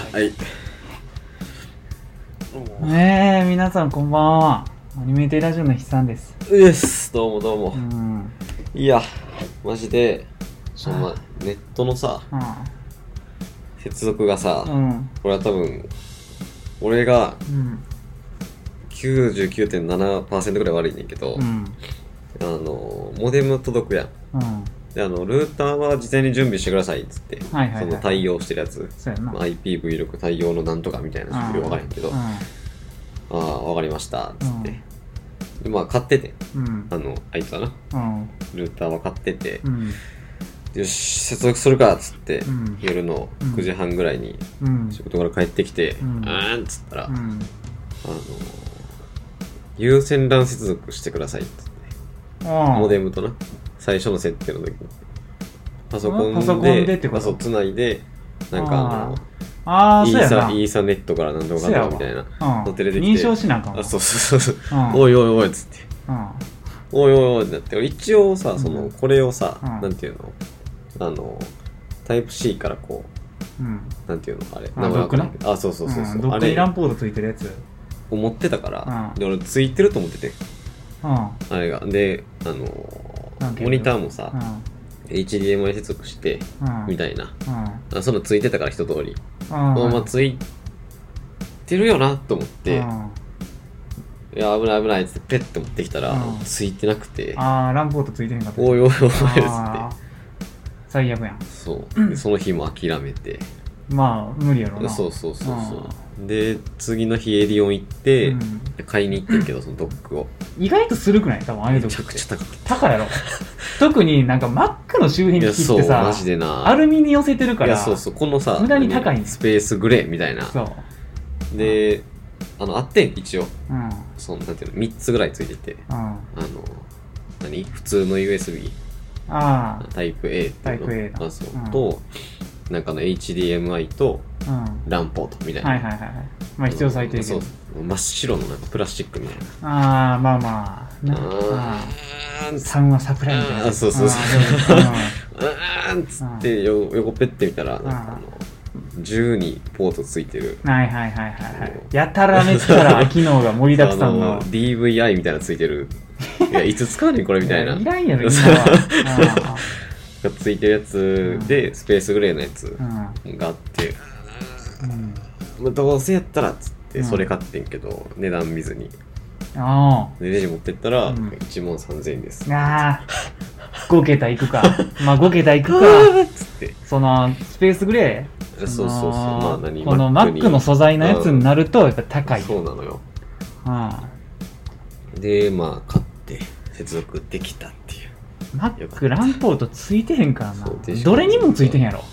はい。えー、皆さんこんばんは。アニメテラジオの筆さんです。うっす、どうもどうもう。ん。いや、マジで、そのまネットのさ、接続がさ、うん。これは多分、俺がうん。99.7%ぐらい悪いねんけど、うん。あの、モデム届くやん。うん。で、あの、ルーターは事前に準備してくださいっつって、はいはいはいその対応してるやつ。まあ IPv6 対応のなんとかみたいな、よくわからへんけど、うああ、わかりました、っつって。うんで、まあ、買ってて、ん。うん。あの、あいつはな、うん。ルーターは買ってて、うん。よし、接続するかっつって、うん夜の9時半ぐらいにうん。仕事から帰ってきて、ううんーんっつったら、あのうん。有線 LAN 接続してくださいっつって、モデムとな、最初の設定の時に、パソコンで、パソコンでってこと？まあそう、つないで、なんかあの、あー。サそうやな。イーサネットからなんとかかんとかみたいな、うん。のテレできて認証しなあかんわ。あ、そうそうそうそう、うん。おいおいおいっつって、うん。おいおいおいってなって、俺一応さ、その、うんこれをさ、うん。なんていうの？あの、タイプ C からこう、うん。なんていうの？あれ。あわかんないけど。あそうそうそうそう、ん。どっあれかにランポードついてるやつ。を持ってたから、うん。で俺ついてると思ってて。うん。あれが。であのモニターもさ、うん。HDMI 接続して、うん。みたいなうん。あそのついてたから一通り、うん。まあまあついてるよなと思って、うんいや危ない危ないっつってペッて持ってきたら、うんついてなくてああ、ランポートついてへんかった。おいおいおいっつって最悪やん。そうでその日も諦めてまあ、無理やろな。そうそうそうそうで次の日エディオン行って、うん。買いに行ってんけどそのドックを。意外とするくない？多分ああいうとこめちゃくちゃ高かっ高いやろ。特になんか Mac の周辺たいやそう機器ってさマ、ジでな。アルミに寄せてるから、いやそうそうこのさ無駄に高い何スペースグレーみたいな。そう。であのあってん一応。うん。うん。そのなんていうの3つぐらいついてて。あの何？普通の USB あタイプ A っていうの。タイプ A だ。あそう、うん。となんかの HDMI とあ。うん。LAN ポートみたいな、はいはいはいはい。まあ必要最低そう限。真っ白のなんかプラスチックみたいなああ、まあまあ。なああーん3は桜みたいな。あそうそうそうあーでもあーんっつってよ横ペッて見たらなんかあの10にポートついてるうんはいはいはいはいはい。やたらめったら機能が盛りだくさん あの。DVI みたいなのついてるいやいつ使うねんこれみたいな いらんやろ、今は。がついてるやつでスペースグレーのやつがあって。うん。まあどうせやったらっつってうん。それ買ってんけど値段見ずに。あでレジ持ってったらうん。1万3000円です。あ。あ。あ。5桁いくか。まあ5桁いくか。っつって。その、スペースグレー？そうそうそう。まあ何？この Mac に。Mac の素材のやつになると、やっぱ高い。そうなのよ。うん。でまあ買って接続できたっていうよかっ Mac ランポートついてへんからそうでな。どれにもついてへんやろ。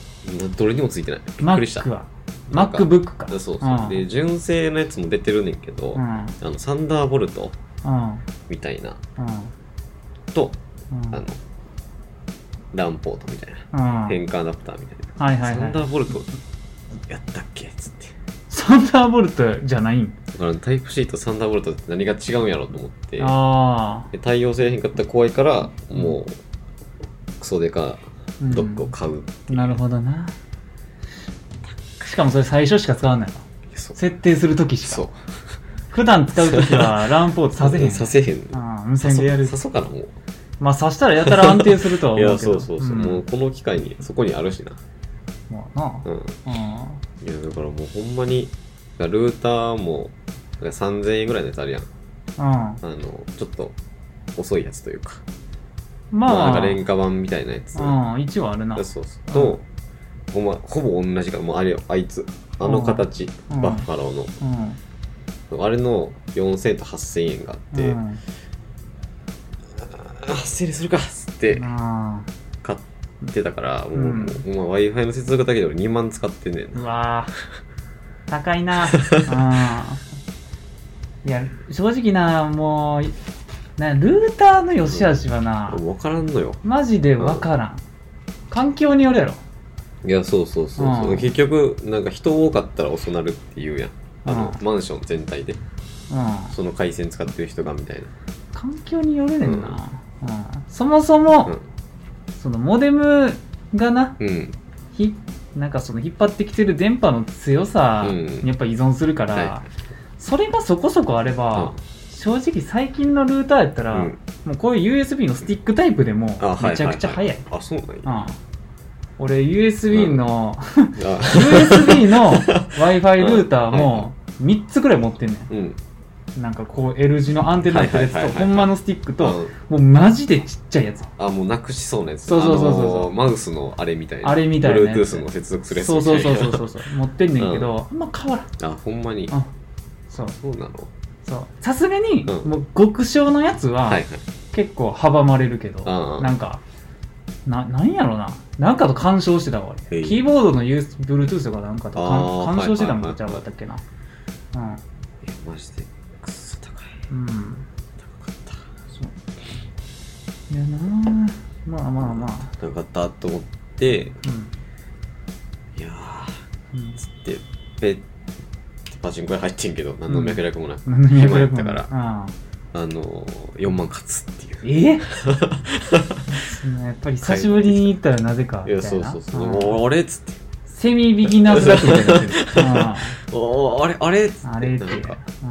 どれにもついてないびっくりした Mac は。なんか MacBook か。そうそう、うんで純正のやつも出てるねんけど、うん。あのサンダーボルトうん。みたいなうん。と、うん。あのランポートみたいな、うん。変換アダプターみたいな、はいはいはいサンダ。ーボルトやったっけっつってサンダーボルトじゃないん？だからタイプ C とサンダーボルトって何が違うんやろうと思ってあで対応せえへんかったら怖いからもうクソデカあ。ドックを買う、うんなるほどな。しかもそれ最初しか使わないの。そう設定するときしそうか。普段使うときは ランポートさせへん。させへんああ、無線でやる。さそうかなもうまあさしたらやたら安定するとは思うけど。いやそうそうそう、んもうこの機会にそこにあるしなまあな。うんうん。いやだからもうほんまにルーターもなんか3000円ぐらいのやつあるやん。うん。あのちょっと遅いやつというか。まあ、まあ、なんか廉価版みたいなやつ、うん、一応あるな。そうそうと、ほんまほぼ同じかもうあれよあいつ。あの形、うんバッファローうん。のあれの4000と8000円があって、うん。あ8000円するかっつっててたから、もう、うんもうほんま w i f i の接続だけで俺2万使ってんねんーうわー高いな。うん。いや、正直な、もう、なルーターの良し悪しはな、分からんのよマジでわからん。環境によるやろ。いやそうそうそうそう、うん結局なんか人多かったら遅なるって言うやんあの、うんマンション全体でうん。その回線使ってる人がみたいな環境によるねんな。うん。そもそも、うんそのモデムがな、うん。ひなんかその引っ張ってきてる電波の強さうん。にやっぱ依存するから、はそれがそこそこあれば、正直最近のルーターやったら、うん。もうこういう USB のスティックタイプでもめちゃくちゃ速い。ははあそうなんや。うん。俺 USB の、あ USB の Wi-Fi ルーターも3つくらい持ってんねうんん。なんかこう L 字のアンテナのやつはいはいはいはいと、ほんまのスティックと、うんもうマジでちっちゃいやつ。あもうなくしそうなやつそうそうそうそうあのーマウスのあれみたいなあれみたいなやつ Bluetooth の接続するやつそうそうそうそうそうそう。持ってんねんけど、あんま変わらん。あほんまにうん。そう。そうなの？そう。さすがに、うんもう極小のやつは、結構阻まれるけど、うんなんか、な、なんやろな。なんかと干渉してたわ、キーボードの Bluetooth とかなんかと干干渉してたんはいはいはいちゃうかったっけな。うん。えマジでうん。高かったそう。いやなぁ。まあまあまあ。高かったと思ってうん。いやうんーつってペッてパチンコ屋入ってんけど何の脈絡もなく、何の脈絡も暇やったからら。あのー、4万勝つっていうえ？そのやっぱり久しぶりに行ったらなぜか いみたいな。やそうそうそううんもうあれっつってセミビギナーズラックみたいになってる。おーあれあれっつってうんあれって。なんかう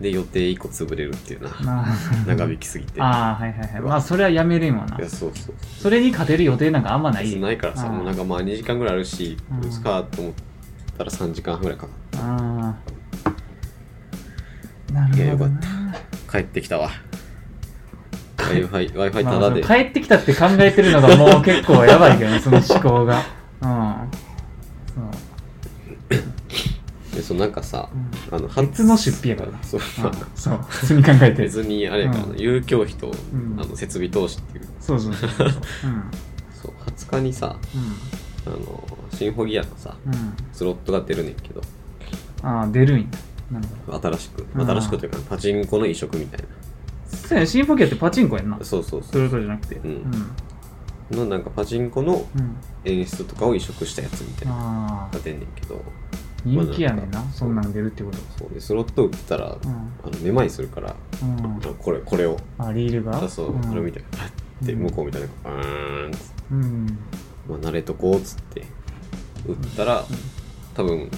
で予定1個潰れるっていうな まあ長引きすぎてああ、はいはいはい。まあ、それはやめれんわな。いやそうそうそれに勝てる予定なんかあんまないで。ないからさうんもうなんかまあ2時間ぐらいあるしうん打つかと思ったら3時間半ぐらいかかっああ。ないるやよかっほどな。た帰ってきたわ Wi-Fi Wi-Fi まあタダで、その帰ってきたって考えてるのがもう結構やばいけどね、その思考が。うん。そう。なんかさ、うんあの別の出費やからな。そううんそう。普通に考えてる。別にあれやからな、うん遊興費と、んあの設備投資っていうそうそうそうそう。うん。そう20日にさあのシンフォギアのさ。スロットが出るねんけどああ、出るんや。なるほど。新しくうん新しくというかパチンコの移植みたいそうやね、シンフォギアってパチンコやんなな。そうそうそそれとじゃなくて。うんうん。のなんかパチンコのうん。演出とかを移植したやつみたいなが、出んねんけど人気やねんな。そんなん出るってこと。そうでスロット打ってたら、うん。あのめまいするから、うん。これこれを。あ、リールが？あそう、ん。あれみたいなパッてうん。向こうみたいなうーんっつってうん。まあ、慣れとこうっつって打ったら、多分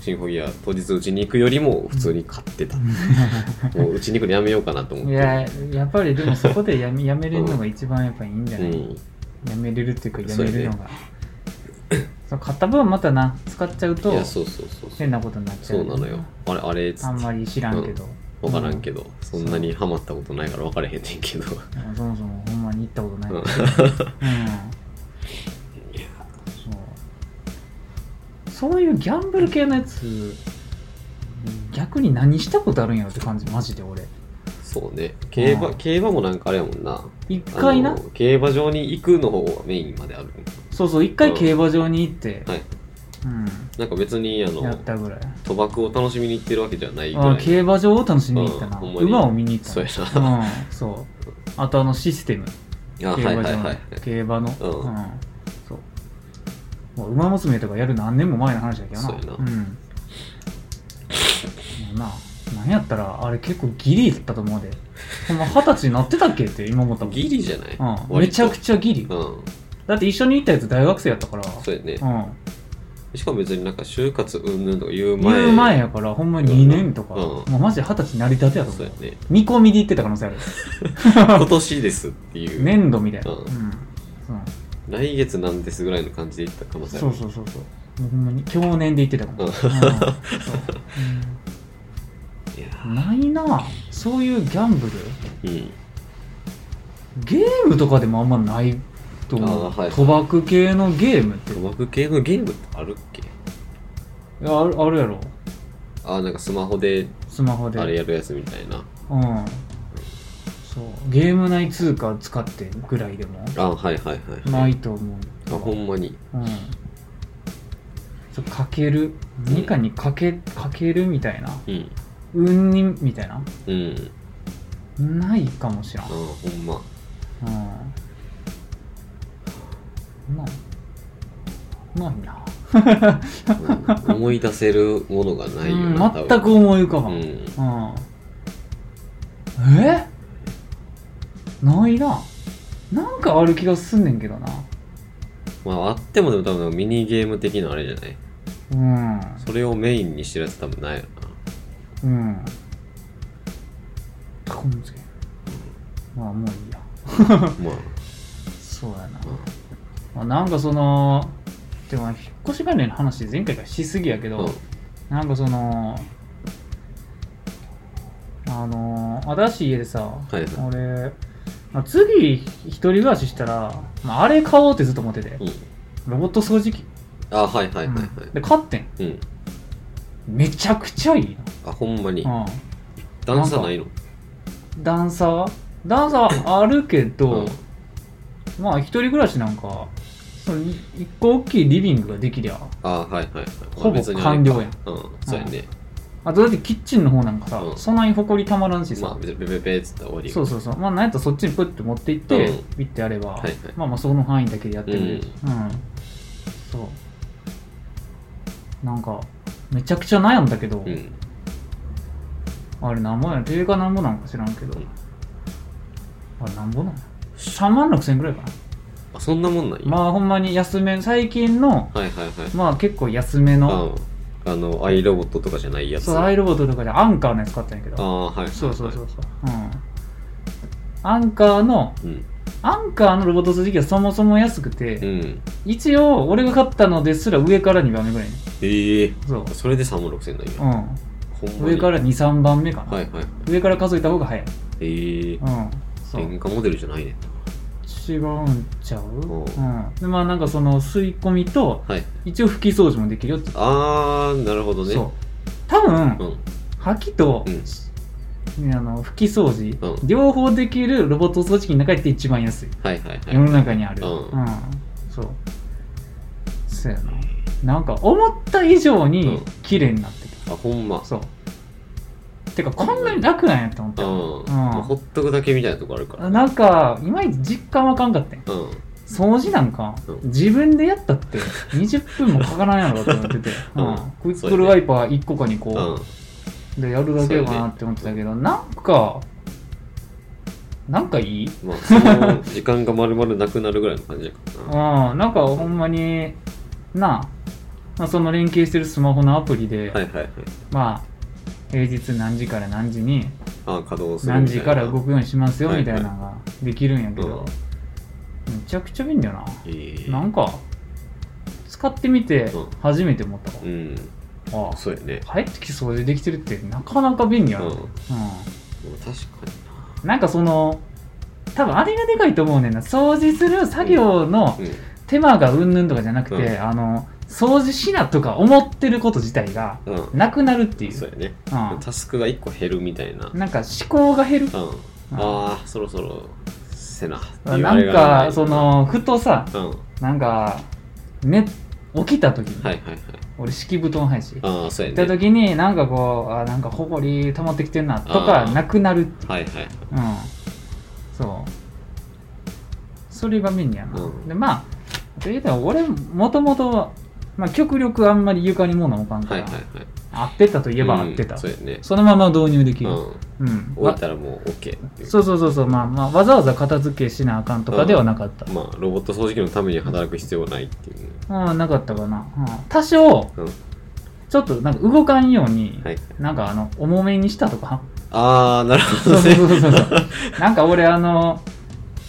シンフォギア当日打ちに行くよりも普通に買ってた、もう打ちに行くのやめようかなと思って。いや、やっぱりでもそこでやめやめれるのが一番やっぱいいんじゃない、うん。やめれるっていうかやめるのが。そう買った分またな、使っちゃうといやそうそうそうそう変なことになっちゃう。そうなのよあれあれっつってあんまり知らんけど。分からんけど、そんなにハマったことないから分からへんねんけどうんそもそもほんまに行ったことない。ううんん。そう。そういうギャンブル系のやつ、逆に何したことあるんやろって感じ、マジで俺。そうね競馬うん競馬もなんかあれやもんな一回なあの、競馬場に行くの方がメインまであるそうそう、一回競馬場に行って、はいうん、なんか別にあのやったぐらい。賭博を楽しみに行ってるわけじゃないぐあらい競馬場を楽しみに行ったな。うんほんまに馬を見に行ったそうなやなうん、そう。あとあのシステム。あ競馬場のはいはいはい競馬の。うんそう。もう馬娘とかやる何年も前の話だけどな。そうやなうん。もうな、なんやったら、あれ結構ギリだったと思うで。ほんま二十歳になってたっけって今思ったもん。ギリじゃない、うん。めちゃくちゃギリ。うんだって一緒に行ったやつ大学生やったから。そうやね。うん。しかも別になんか就活うんぬんとか言う前。言う前やから、ほんまに2年とか、うん。もうマジで二十歳になりたてやと思う。そうや。ね。見込みで行ってた可能性ある。今年ですっていう。年度みたいな。ううん。ん。そう。来月なんですぐらいの感じで言った可能性あるそうそうそうそう。もうほんまに、去年で行ってたかも。うん。うん。そう。いやうんないな。そういうギャンブル。うん。ゲームとかでもあんまないとはい賭博系のゲームって。い賭博系のゲームってあるっけ？やあるあるやろ。あなんかスマホでスマホで。あれやるやつみたいなうん。そう。ゲーム内通貨使ってぐらいでもあはいはいはいないと思う。あほんまにうん。そうかける。何かにかけ、かけるみたいな。うん運にみたいな。うんないかもしらんあ。ほんまうん。ない。ないな。うん。思い出せるものがないよな、うん、全く思い浮かば。うん。んうん。え？ないな。なんかある気がすんねんけどな。まああってもでも多分ミニゲーム的なあれじゃない？うん。それをメインにしてるやつ多分ないようん。まあもういいや。な まあ。そうやな、まあ、なんかそのでも引っ越し関連の話前回からしすぎやけど、うん。なんかそのあの新しい家でさ、はいはい。俺まあ次一人暮らししたら、まあ、あれ買おうってずっと思ってて、うん。ロボット掃除機、あはいはいはいはい。うん。で買ってん。うん。めちゃくちゃいいあほんまに。な、段差ないの？うん、段差？段差あるけど、うんまあ一人暮らしなんかそのい一個大きいリビングができりゃあはいはいはい。ほぼ完了やん。うんそうやね。あとだってキッチンの方なんかさ、うん。そんなに埃たまらんしさ、まあ別にペペペっつったら終わりそうそうそう。まあなんやったらそっちにプッて持っていって、うん。ピッてやれば、はいはい。まあまあその範囲だけでやってくれる。うん。うん、そう。なんかめちゃくちゃ悩んだけど、うん。あれなんぼや定価なんぼなんか知らんけど、うん。あれなんぼなん3万6千円ぐらいかな。あそんなもんなんや。まあほんまに安め最近のはいはいはい。まあ結構安めの、うん。あのアイロボットとかじゃないやつ。そうアイロボットとかでアンカーのやつ買ったんやけど。ああはいはいはいそうそうそうそう。うん。アンカーのうん。アンカーのロボット掃除機はそもそも安くて、うん。一応俺が買ったのですら上から2番目ぐらいねええ。そう。それで3万6千なんや。うん。上から23番目かな、はいはい上から数えた方が早い。ええ。うんそう。変化モデルじゃないね。違うんちゃう？おう。うん。でまあなんかその吸い込みとはい。一応拭き掃除もできるよって。あーなるほどね。そう。多分、うん。吐きと、うん。ねあの拭き掃除、うん。両方できるロボット掃除機の中で一番安い。はいはいはい。世の中にある。うん。そう。そうやな。なんか思った以上うにん。綺麗になってあほんま。るそうてかこんなに楽なんやって思っうん。たうほっとくだけみたいなとこあるから。なんかいまいち実感わかんかったん。うん。掃除なんか、うん。自分でやったって20分もかからんやろって思ってて、うん。うん。クイックルワイパー1個か2個、うん。でやるだけかなって思ってたけど、なんかなんかいい？まあその時間が丸々なくなるぐらいの感じやからな。うん。なんかほんまになあ、まあ、その連携してるスマホのアプリで、はいはいはい。まあ平日何時から何時にあ稼働する何時から動くようにしますよはいみたいなのができるんやけど、めちゃくちゃ便利やな、ええ。なんか使ってみてうん。初めて思ったわ、うん。ああ。そうやね。帰ってき掃除できてるってなかなか便利やな、うん。うん。確かな。んかその多分あれがでかいと思うねんな。掃除する作業のにな手間がうんぬんとかじゃなくて、うん。あの掃除しなとか思ってること自体がなくなるっていう。そうやね。うん。タスクが1個減るみたいな。なんか思考が減る。うん。ああそろそろせな。っていうなんあれがないかそのふとさうん。はなんかね起きた時に、いはいはい。俺敷布団配しああそうや行ったね時になんかこうあなんかほこり溜まってきてんなとかあー。なくなるっていう。はいはいうん。そう。それが便利やな、うん。でまあというと俺もともとまあ極力あんまり床に物置かんから、はいはいはい。合ってたといえば合ってた、うんそうやね。そのまま導入できる、うん。うん。置いたらもう OK っていう。そうそうそうそう、まあまあ、わざわざ片付けしなあかんとかではなかった。まあロボット掃除機のために働く必要はないっていう。うん、なかったかな。うん、多少、うん。ちょっとなんか動かんように、はい。なんかあの、重めにしたとか。ああなるほそうそうそうそうそう。なんか俺あの、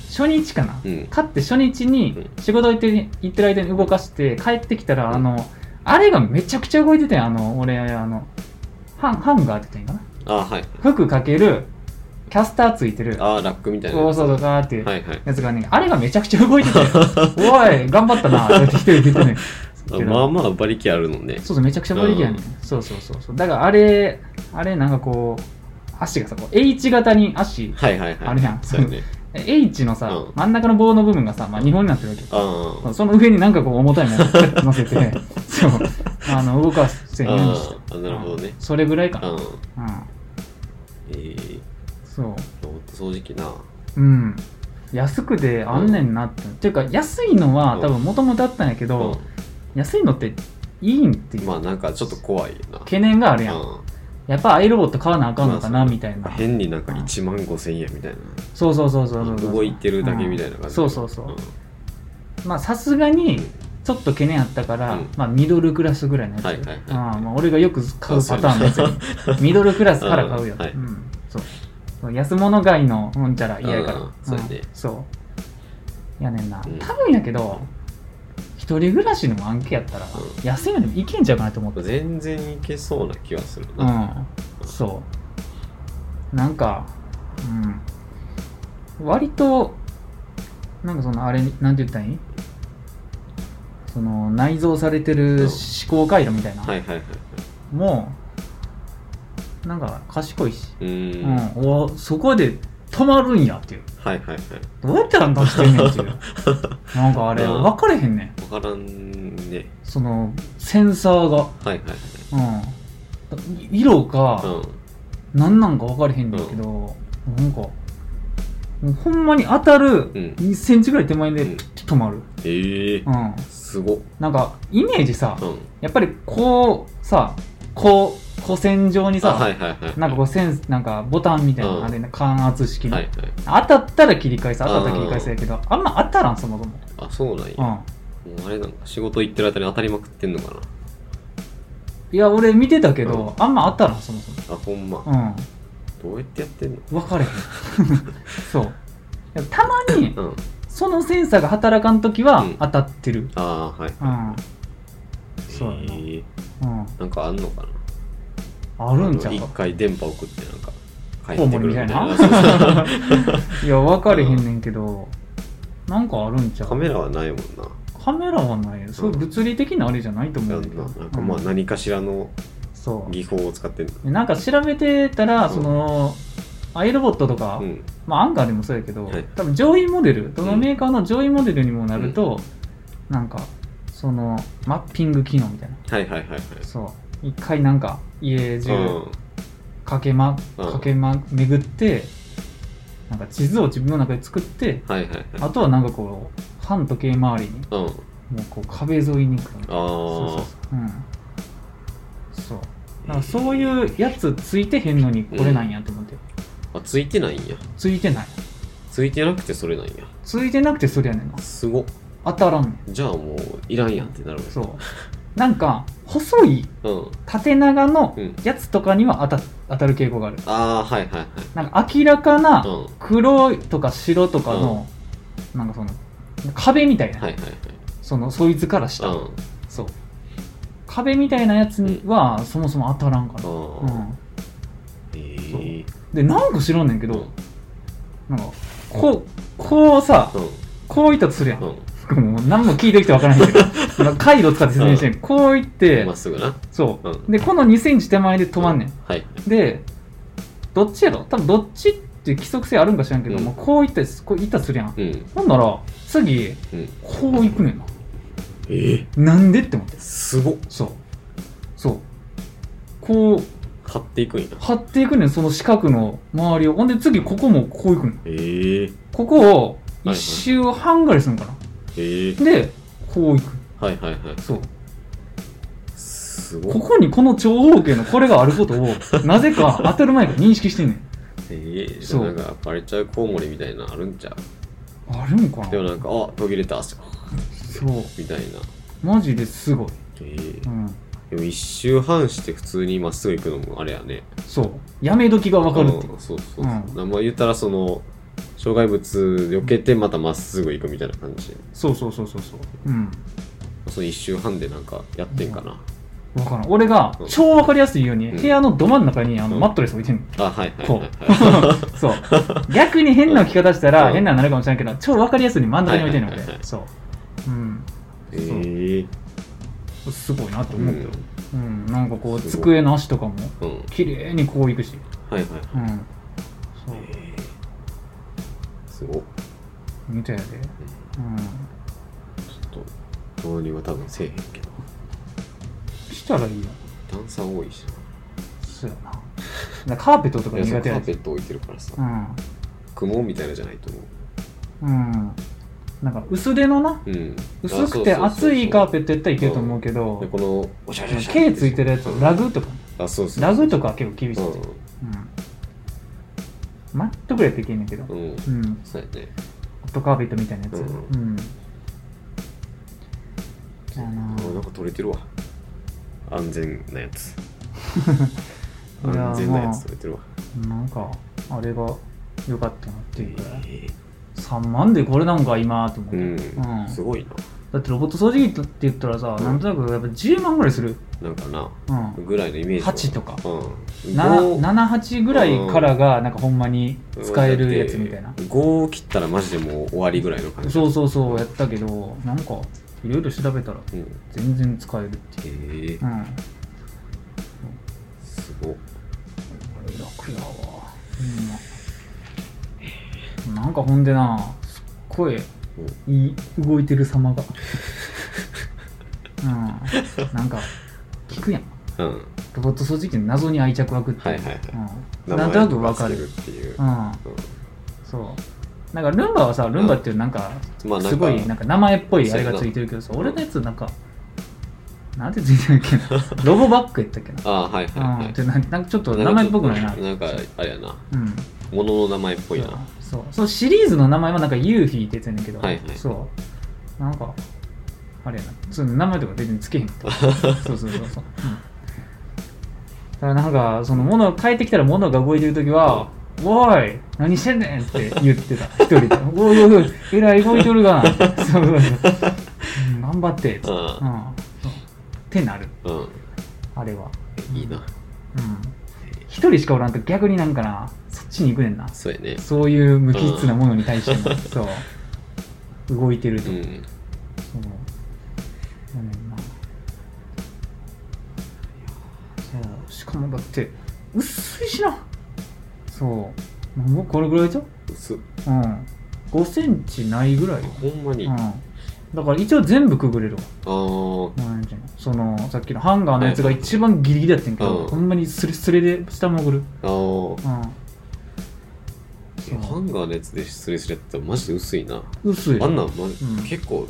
初日かな？うん。買って初日に仕事行って行ってる間に動かして帰ってきたら、うん。あの、あれがめちゃくちゃ動いててんあの、俺、あの、ハンハンガーって言ったんやかな？ああはい。服かける、キャスターついてる、ああラックみたいなこうそうとかっていうはいはい。やつがね、あれがめちゃくちゃ動いてて、おい、頑張ったな、って一人で言ってね。あ まあまあ馬力あるのね。そうそう、めちゃくちゃ馬力やねそうそうそうそう。だからあれ、あれなんかこう、足がさ、こう H 型に足、はいはいはい。あるやん。そうやね H のさ、うん真ん中の棒の部分がさ、まあ2本になってるわけ。あその上になんかこう重たいものを乗せて、そう、あの、動かせんようにした。あーあなるほどねうんそれぐらいかな。あうんうん。えーそう。ロボット掃除機なうん。安くであんねんなって。っていうか、安いのはうん多分もともとあったんやけど、安いのっていいんっていうまあなんかちょっと怖いな懸念があるやん。うんやっぱアイロボット買わなあかんのかな、まあみたいな。変になんか1万5千円みたいな。そうそうそうそうそう。動いてるだけみたいな感じ。そうそうそう。まあさすがにちょっと懸念あったから、うん。まあミドルクラスぐらいのやつ、はいはいはい。ああまあ、俺がよく買うパターンのやつやミドルクラスから買うよ、うん。はい。うん、そう。安物買いのうんちゃら嫌やから、うんそうやね。そう。やねんな、うん。多分やけど一人暮らしの案件やったら、ん。安いのでもいけんちゃうかなと思って。全然いけそうな気はするうな。ん。そう。なんかうん。割となんかそのあれなんて言ったらいい？その内蔵されてる思考回路みたいな、はいはいはいはい。もうなんか賢いし、うん。はいん、おそこで止まるんやっていうはいはい。どうやってあんたしてんねんっていう なんかあれうん分かれへんねんわからんね。そのセンサーがはいはいはい。うん色か、うん。何なんか分かれへんねんけど、なんかもうほんまに当たるうん2センチぐらい手前でうん止まる、ええうんすごっ。なんかイメージさ、うん。やっぱりこうさこう古線状にさ、あはいはいはい。なんかこうセンスなんかボタンみたいな、うん。あれね感圧式の、はいはい。当たったら切り返す当たったら切り返すやけどあんま当たらんそもそも、あ、そうなんや。うん、もうあれなんか仕事行ってる間に当たりまくってんのかいや俺見てたけど、あんま当たらんそもそも。な。あ、ほんま。うん。どうやってやってんの？分かれへん。そう。たまにうん。そのセンサーが働かん時はうん。当たってる。ああ、はい。うん、そうやな、ええうん、なんかあんのかな？あるんちゃう？一か回電波送ってなんか帰コウってくるみたいな。な？いや分かれへんねんけどなんかあるんちゃう？カメラはないもんな。カメラはないよ。そういう物理的なあれじゃないと思うんだけど。なんかまあうん。何かしらの技法を使ってんの。でなんか調べてたら、うん。そのアイロボットとか、うん。まあアンカーでもそうやけど、はい。多分上位モデルどのメーカーの上位モデルにもなると、なんかそのマッピング機能みたいな。はいはいはいはい。そう一回なんか家中うん。かけま、うんかけま巡ってなんか地図を自分の中で作ってはいはいはい。あとはなんかこう反時計回りにうん。もうこう壁沿いに行くみたいなそうそうあそううんそうだからそういうやつついてへんのにこれなんやと思って、あ。あ、ついてないんや。ついてないついてなくてそれなんや。ついてなくてそれやねんなすごっ。当たらんねんじゃあもういらんやんってなるそうなんか細いうん。縦長のうんやつとかには当た当たる傾向があるああ、はいはいはい。なんか明らかなうん。は黒とか白とかの、なんかその壁みたいな、いはいはい。そのそいつからした、うん。そう壁みたいなやつには、そもそも当たらんから、あうあ。ん、ええ。でなんか知らんねんけど、うん。なんかこうこうさうん。こういったとするやん、うん。もう何も聞いてきてわからないけど なんか回路使って説明してん、こういって、まっすぐな。そう、うんでこの2センチ手前で止まんねん、はい。でどっちやろ？多分どっちって規則性あるんか知らんけど、うんもうこういったこういったとするやんうん。ほんなら次うん。こういくねんなええ。なんでって思ってすごっ。そうそうこう張っていくんや。張っていくねんその四角の周りをほんで次ここもこういくねんええ。ここをはい一周半ぐらいするんかな、ええ。でこういくはいはいはい。そうすごっ。ここにこの長方形のこれがあることを なぜか当たる前から認識してんねんええ。そうなんかバレちゃうコウモリみたいなのあるんちゃう？あるんかなでもなんか、あ、途切れた。そうみたいな。マジですごい、ええう。ん、でも一周半して普通にまっすぐ行くのもあれやね。そうやめ時が分かるってそうそうそう。うんまあ言ったらその、障害物避けてまたまっすぐ行くみたいな感じ。そうそうそうそうそう。うん。その一周半でなんかやってんかな。分からん。俺がうん。超分かりやすいように、うん。部屋のど真ん中にあの、うん。マットレス置いてんの。あ、はいはいこはいうはい。そう。逆に変な置き方したらうん。変なになるかもしれないけど超分かりやすいように真ん中に置いてんのはいはいはいはい。俺そう。うん。ええすごいなと思うけどううん、なんかこうすごい。机の足とかもうん。はい綺麗にこういくし。はい。うん。そう。ええすごっ。見たやで。うん。ちょっと、導入は多分せえへんけど。したらいいよ段差多いしそうやな。だからカーペットとか苦手やで。カーペット置いてるからさ。う、ん。雲みたいなじゃないと思う。うん。なんか薄手のなうん。薄くて厚いカーペットやったらいけると思うけで、どこの、おしゃれおしゃれ毛ついてるやつラグとか。あ、そうそう。ラグとかは結構厳しいうん。うんマットぐらいけんねんけど。うん。うん。そうやね。ホットカーペットみたいなやつ。ううん。やな。あなんか取れてるわ。安全なやつ。安全なやつ取れてるわ。なんかあれが良かったなっていうか。え3万でこれなんか今と思って、ーうん、うん。すごいだってロボット掃除機って言ったらさ、うん。なんとなくやっぱ10万ぐらいする、ななんかなうん、ぐらいのイメージは。8とか。うん。78ぐらいからがなんかほんまに使えるやつみたいな、5切ったらマジでもう終わりぐらいの感じ。そうそうそうやったけどなんかいろいろ調べたらうん、全然使えるってへいう、え。うん、あすごっ。れ楽やわ、うん、なんかほんでなすっごいいい動いてる様が。うん。なんか聞くやん。うん。ロボット掃除機の謎に愛着湧くっていう、はいはいはい。うん、なんとなくわかる。っていう。う、ん。そう。なんかルンバはさルンバっていうなんかすごいなんか名前っぽいあれがついてるけどさ俺のやつなんかなんてついてるっけ？な ロボバッグやったっけな？ああはいはいはい。うん。でなんなんかちょっと名前っぽくないな。なんかあれやな。うん物の名前っぽいな。そう。そうシリーズの名前はなんかユーフィーってやつやねんけど、はいはい。そう。なんかあれやな。その名前とか別につけへん。と そうそうそうそう、うん、だからなんかその物帰ってきたら物が動いてる時は「おい何してんねん!」って言ってた。一人で「おいおいえらい動いとるが。な」そうそうそう、うん、頑張って」つって、ううん。んそうってなる。うん。あれは。いいな。うん。一人しかおらんと逆になんかなそっちに行くねんな。そうやね。そういう無機質なものに対しても、そう動いてると、うん。そう。やねんな。そう。しかもだって薄いしな。そう。もうこれぐらいじゃん薄っ。うん。5センチないぐらいよ、ほんまに。あうん、だから一応全部くぐれるわ。あー。なんていうの？そのさっきのハンガーのやつが一番ギリギリだったんやけど、うん。ほんまにスレスレで下潜る、あー。うんハンガーのやつでスレスレやったらマジで薄いな。薄いあんなん、まん。結構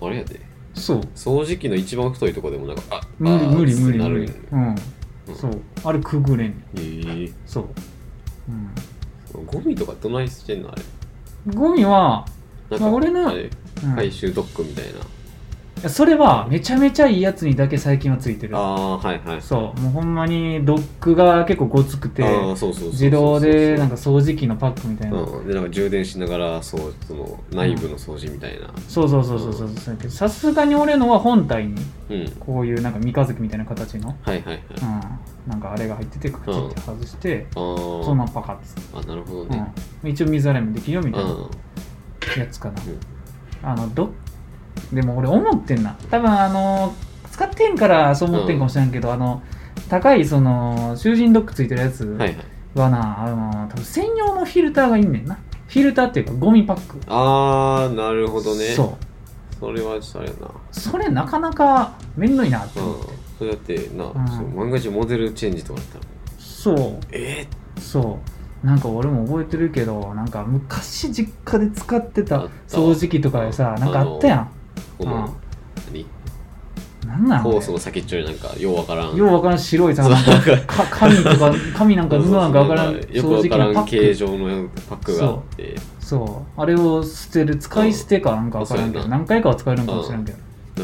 あれやで。そう。掃除機の一番太いとこでもなんかあ無理無理無理うん、そう。あれくぐれんへえ。そう、うん、ゴミとかどないしてんのあれ？ゴミは、なんまあ俺のあれうん。回収ドックみたいな、それはめちゃめちゃいいやつにだけ最近はついてる。ああはいはいそうもうほんまにドックが結構ごつくて自動でなんか掃除機のパックみたいな、うん、でなんか充電しながらそうその内部の掃除みたいな。そうそうそうそうそうそうやけどさすがに俺のは本体にうん、こういうなんか三日月みたいな形の、はいはいはい、うん、なんかあれが入っててカチッて外して、あー。そのままパカッつあなるほどね。うん、一応水洗いもできるよみたいなうん。やつかな、うん。あのどでも俺思ってんな。多分あの使ってんからそう思ってんかもしれんけど、あの高いその囚人ドックついてるやつはいはい。はな、あの多分専用のフィルターがいんねんな。フィルターっていうかゴミパック。ああなるほどね。そう。それはちょっとあれやな。それなかなかめんどいなってうん思って、それだってな、ん。そう万が一モデルチェンジとかだったら。そう。え？そう。なんか俺も覚えてるけどなんか昔実家で使ってた掃除機とかでさなんかあったやんこの、うん。何？なんなんあれ？ホースの先っちょになんかようわからん。ようわからん白いさか。か紙とか紙なんか布なんかわからん。よくわか形状のパックがあって。そう。あれを捨てる使い捨てかなんかわからんけど何回かは使えるのかもしれんけど。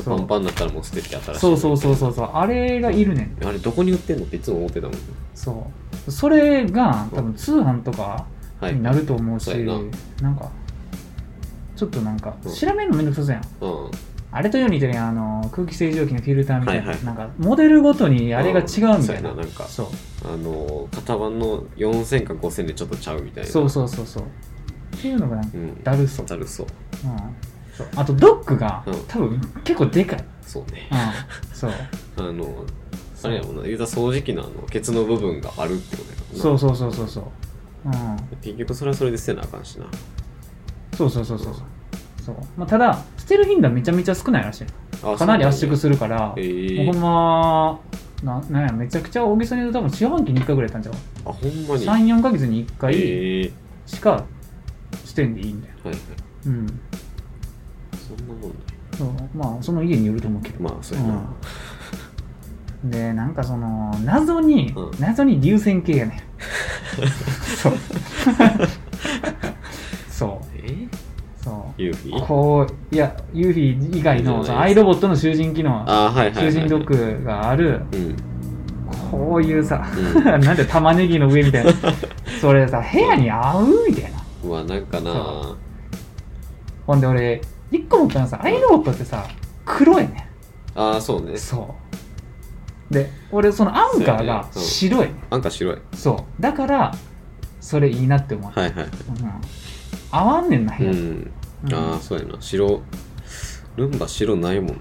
パンパンになったらもう捨てて新しい。そうそうそうそうそう。あれがいるねん。あれどこに売ってんのっていつも思ってたもん。そう。それが多分通販とかはい。になると思うし、そうやな。なんかちょっとなんかうん。調べるのめんどくさそうやん。うん。あれとように似てるやんあの空気清浄機のフィルターみたいな、はいはい。なんかモデルごとにあれが違うみそうたいな,、やななんか。そう。あの型番の4000か5000でちょっとちゃうみたいな。そうそうそうそう。っていうのがなんかうん。だるそう、だるそう。うん、そう。あとドックが、うん。多分結構でかい、そうね。うん、そう。あのあれやもんな。言うたら掃除機のあのケツの部分があるってことやもんな。そうそうそうそうそう、うん、結局それはそれで捨てなあかんしなそうそうそうそうそう。まあ、ただ捨てる頻度はめちゃめちゃ少ないらしい。あかなり圧縮るするから、ええもうほんまななんやめちゃくちゃ大げさに言うと多分四半期に1回ぐらいやったんちゃう？あほんまに？34ヶ月に1回ええしかしてんでいいんだよ、はいはい。うん。そんなもんねそうまあその家によると思うけど。まあそうやな、うん。でなんかその謎に、うん。謎に流線形やねん。そう。そうユーフィーこういやユーフィー以外のアイロボットの囚人機能はいはいはい、囚人ドッグがあるうん。こういうさ、う なんで玉ねぎの上みたいな。それさ部屋に合うみたいな。まあなんかな。そほんで俺一個思ったのはさアイロボットってさ黒いね。ああそうね。そう。で俺そのアンカーがそうやね。うん。白い、なんか白い。そう。だからそれいいなって思う、はいはいはい。うん、合わんねんな部う屋うん。ああそうやな。白ルンバ白ないもんな、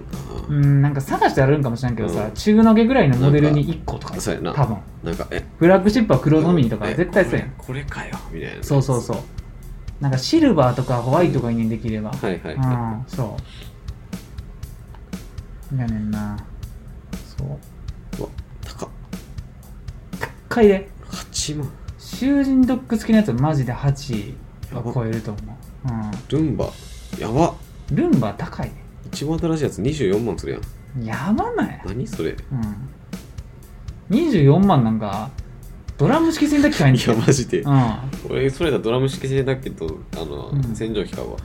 うん、なんか探してあるんかもしれんけどさ、うん。中の下ぐらいのモデルに1個とか。そうやな。多分。なんかえ。フラッグシップは黒のみとかえ絶対そうやん。これこれかよ。みたいな。そうそうそう。なんかシルバーとかホワイトがいいねんできれば、はいはい。はうんそう。やねんな。そう。い、うわ高っ。高いで。8万。囚人ドッグ付きのやつはマジで8は超えると思う、ルンバ。やば。うん、ルンバ高い一番新しいやつ24万するやん。ねやばない。何それ。いうん。24万なんかドラム式洗濯機買いにやマジで。うん。俺それだドラム式洗濯機とあの、うん。洗浄機買うわ。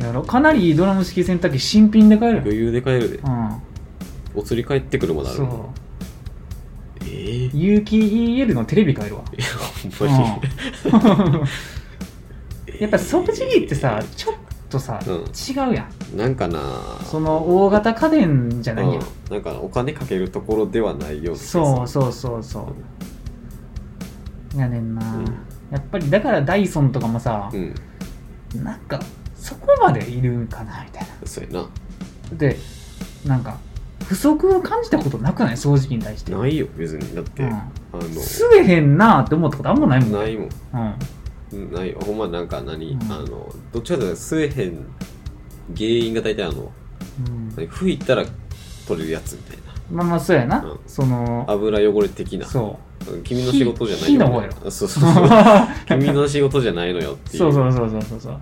やろ。かなりいいドラム式洗濯機新品で買える。余裕で買えるで。うん。お釣り帰ってくるまであるそう。えー、い有機 EL のテレビ買えるわ。やほんまに、やっぱ掃除機ってさちょっとさ、うん。違うやん。なんかな。その大型家電じゃないやん、うん、なんかお金かけるところではないような気がする。そうそうそうそう。やねんな、うん。やっぱりだからダイソンとかもさう、ん。なんかそこまでいるかなみたいな。そうやな。でなんか不足を感じたことなくない？掃除機に対して。ないよ別に。だって、うん。あの。吸えへんなって思ったことあんまないもん。ないもん。うんないほんまなんか何、うん。あのどっちかというと吸えへん原因が大体あの。うん。何拭いたら取れるやつみたいまあまあそうやな、うん。そのな油汚れ的な。そ君の仕事じゃない火火の そううそうそう。君の仕事じゃないのよっていうそう。そうそうそうそうそう。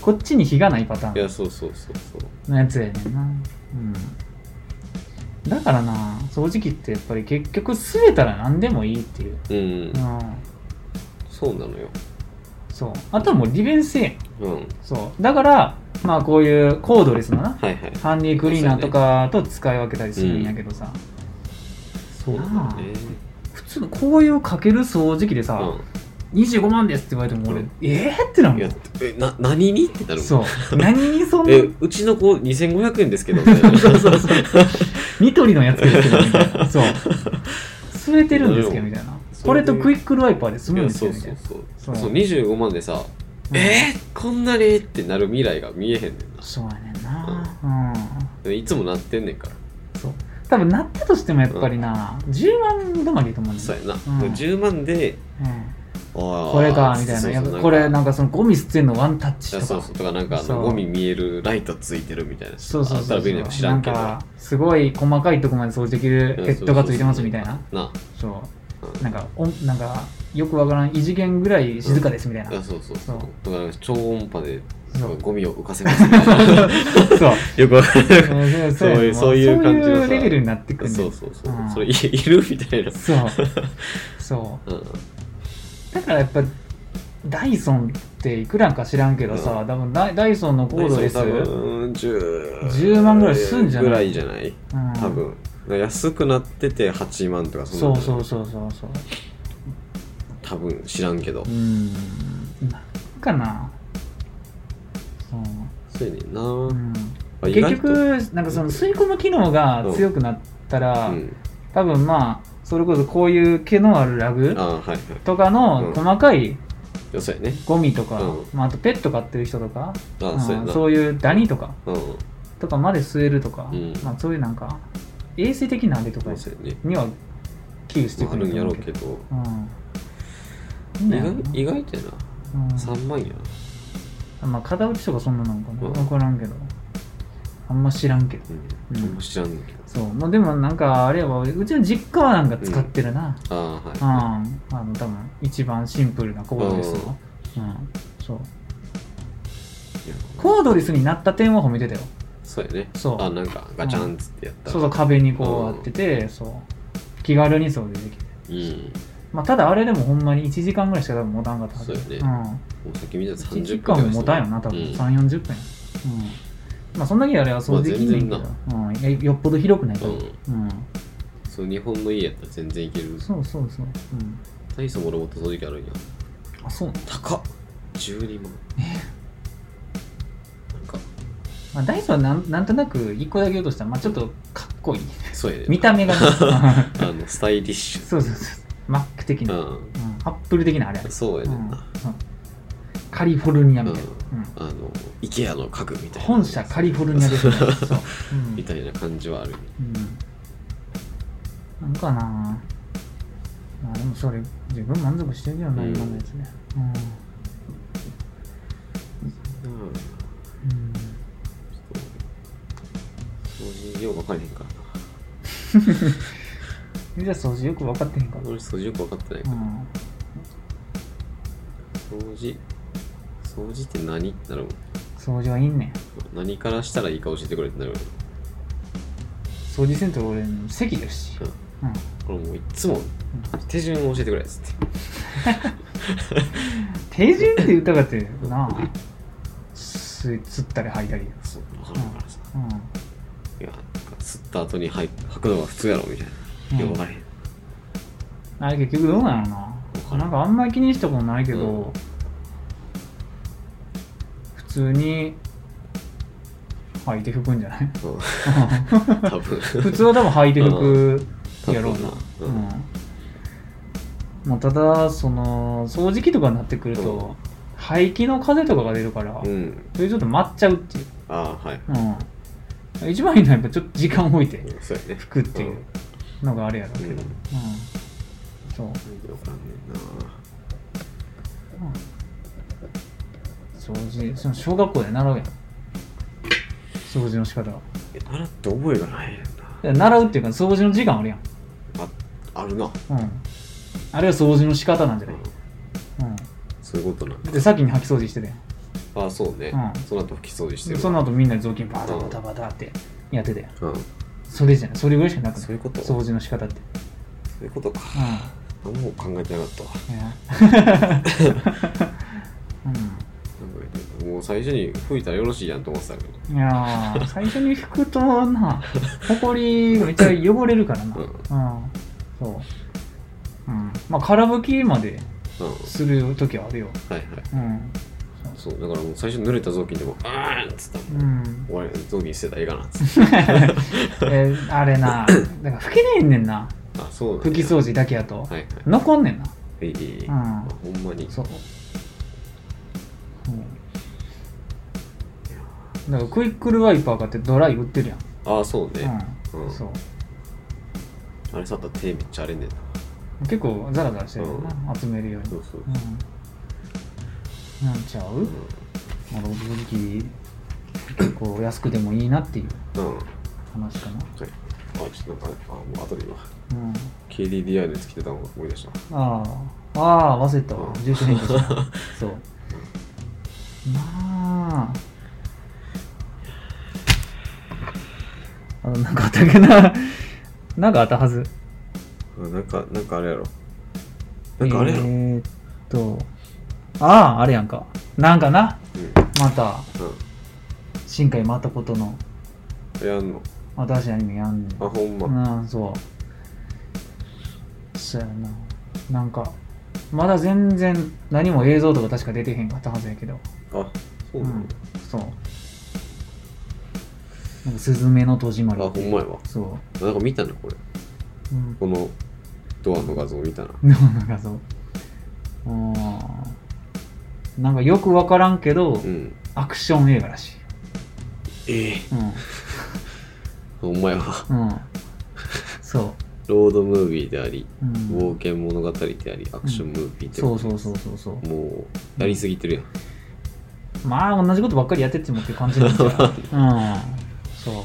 こっちに火がないパターン。いやそうそうそうそう。のやつやねんな。うん。だからな掃除機ってやっぱり結局吸えたら何でもいいっていう。うん。うん。そうなのよそう。あとはもう利便性。うん。そう。だからまあこういうコードレスのなはいはい。ハンディクリーナーとかと使い分けたりするんやけどさ、そうね。普通のこういうかける掃除機でさ、25万ですって言われても俺、うん。えーってなうんるもんえな何にってなるもんそう。何にそんな？えうちの子2500円ですけど。みたいなそうそうそう。ニトリのやつですけどみたいな。そう。吸えてるんですけどみたいなこれとクイックルワイパーで済むんですそうよみたいなそうそうそう。そう。25万でさ、うん。えー、こんなにってなる未来が見えへんねんそうやねんな。うん。な。いつもなってんねんから。そう。多分なったとしてもやっぱりな、10万止まりと思うんだよ。そうやな。うん。10万で、うん。これかみたいな。そうそうやっぱこれなんかそのゴミ捨てんのワンタッチとか。そうそう。とかなんかゴミ見えるライトついてるみたいなそうそうそうあったら便利なんかすごい細かいとこまで掃除できるヘッドがついてますみたいな。なそううんなんかおんなんかよくわからん異次元ぐらい静かですみたいな、いやそうそうそう。だから超音波でゴミを浮かせますみたいな。そう。よくわかるうん。そういうもそういう感じのさそういうレベルになってくるそうそうそう、ん。それいいるみたいな。そう。そう。うんだからやっぱダイソンっていくらか知らんけどさ、うん。多分ダイダイソンのコードレス多分10 10万ぐらいすんじゃない？ぐらいじゃない？うん。多分安くなってて8万とかそそうそうそうそうそう。多分知らんけど。うん。なんかな。そう。そうやねんな、うん。あ意結外と。局なんかその吸い込む機能が強くなったら、うん、多分まあそれこそこういう毛のあるラグああはいはい。とかのうん。細かいうやね。ゴミとか、うん。まあ、あとペット飼ってる人とかああ、うんそうやな。そういうダニとかうん。とかまで吸えるとか、うん。まあ、そういうなんか衛生的なあれとかには寄与してくるんやろうけど。うん、意ね外意外とやなうん。3万やな。まあ片打ちとかそんなのかなうん。分からんけど。あんま知らんけど。うん、うん。あんま知らんけど。そう。まあでもなんかあれはうちの実家はなんか使ってるな。ああうん、はい、あの多分一番シンプルなコードレスのうん。そう。コードレスになった点は褒めてたよそうやね。そう。あなんかガチャンっつってやった。らそうそう壁にこうあっててそう。気軽に掃除できる。うん。まあ、ただあれでもほんまに1時間ぐらいしか多分持たんかったはず。そうやね。ん、もうさっき見たら1 30時分間も持たんよな多分、うん3 4 0分や。うん。まあそんだけやればそうできんねんけど、うん、いやよっぽど広くないからうん。うん、そう日本の家やったら全然いけるそうそうそう、うん、ダイソンも俺もっと掃除機あるんや。あそうなの高っ。12万まあ、ダイソンはなんなんとなく1個だけ言うとしたら、まあ、ちょっとかっこいい。そうやね見た目がね。あのスタイリッシュ。そうそうそう。マック的な、うん、うアップル的なあれ。そうやねんカリフォルニアみたいな、うん。あの IKEA の家具みたいな。本社カリフォルニアですね。そう、うん。みたいな感じはある。うん、なんかな。まあでもそれ十分満足してるよな、うん。今のやつね。うん。うん、掃除よう分からへんからな。うん、じゃあ掃除よく分かってへんか。ら俺掃除よく分かってないから、うん。掃除掃除って何ってなるもん。掃除はいいんねん。何からしたらいいか教えてくれってなるもん掃除せんと俺席ですし、うん、俺もういっつも手順を教えてくれっつって。手順って言ったかってな。あ す吸ったり吐いたり。そう分からんからさ、うんいやなんか吸った後に吐くのが普通やろみたいな、よく分からへん。あれ結局どうなのな。なんかあんまり気にしたことないけど、うん。普通に吐いて拭くんじゃない？うん。多分。普通は多分履いて拭くやろうな。ううん。ん。まあ、ただ、その、掃除機とかになってくると、排気の風とかが出るから、うん。それちょっと待っちゃうっていう。ああはい。うん。一番いいのはやっぱちょっと時間を置いてうんそうやね拭くっていうのがあれやろうけど。うんうん。そう。掃除、その小学校で習うやん。掃除の仕方。いえ習って覚えがないねんなや習うっていうか、掃除の時間あるやん。ああるな、うん。あれは掃除の仕方なんじゃないうんうん。そういうことなんだで先に掃き掃除してたやんああそうね、うん。その後拭き掃除してるでその後みんなで雑巾バタバタバタってやってたやんうん。それじゃない。それぐらいしかなくない。そういうこと？掃除の仕方って。そういうことか。う何も考えてなかったわ。んいや。うもう最初に拭いたらよろしいやんと思ってたけど。んいやー最初に拭くとな。ほこりがめっちゃ汚れるからな。ううんん、そう。うん。まあ空拭きまでうん。する時はあるよ。はいはい。うんそう。だからもう最初濡れた雑巾でも「あーん!」っつったうん終わり雑巾捨てたらいいかなっつって。えーあれなだから拭けないんねんな。あそうなんや拭き掃除だけやと、はいはい。残んねんな。えい。いうん。あほんまに。そう。うん、だからクイックルワイパー買ってドライ売ってるやん。ああそうね、うん。うん。そう。あれ触ったら手めっちゃ荒れんねんな。結構ザラザラしてるよな、集めるように。そうそう。うん。なんちゃう、まあ、ロード機結構安くてもいいなっていううん、はい話かな？あちょっとなんかねあもう後で今うん。KDDI のやつ来てたのが思い出したああ、ああ、忘れたわう。ん住所変更した。そう。まあ。あの、なんかあったっけな？なんかあったはず。あなんかなんかあれやろなんかあれやろ、えー、っと、ああ、あれやんか。なんかな、また、うん新海誠のうんやんの？新しいアニメやんねん。あほんま、うん、そう。そうやな。なんか、まだ全然何も映像とか確か出てへんかったはずやけど。あそうなの、うん、そう。なんか、スズメの戸締まりあほんまやわそなんか見たなこれう。うん。このドアの画像見たなどうなんかそう。うん。なんかよくわからんけど、うんアクション映画らしい。ええほんまやわうん。うん。そロードムービーであり、う。うん、冒険物語でありアクションムービーってそうそうそうそうそう。もうやりすぎてるやん、まあ、同じことばっかりやってってもっていう感じなんじゃう うん。そ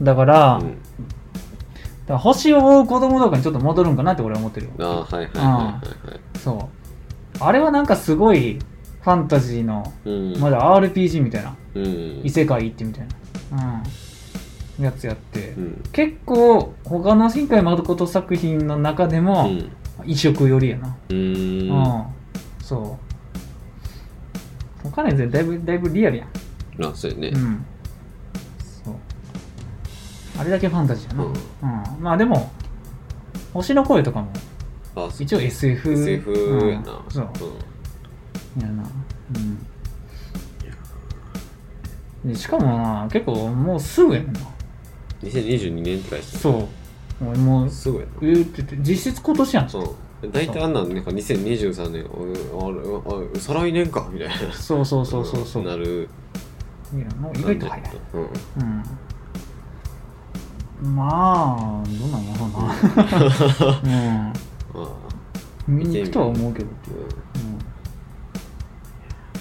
う。だから、うんだから星を追う子供とかにちょっと戻るんかなって俺は思ってるよ。ああはいはいはいはいそう。あれはなんかすごいファンタジーの、はいうん。まだ RPG みたいな、うん。異世界行ってみたいな。やつやって、うん。結構他の新海誠作品の中でうもん。異色寄りやな。うーん。うん、そう。他のやつだいぶだいぶリアルやん。あそうやね。うん。そう。あれだけファンタジーやな、ううんん。まあでも星の声とかも一応 SF, SF うんやな。そう。やな。うん。でしかもな結構もうすぐやねんな。うん2022年って書いてそう。もうもうたすごいやな。えーって言って実質今年やん。そう。大体あんなんなんか2023年おあれあ再来年かみたいな。そうそうそうそうそう。なる。いやもう意外と早い。うん。うん。まあどうなんやろうな。あ うん見に行くとは思うけど。ーうん。うん。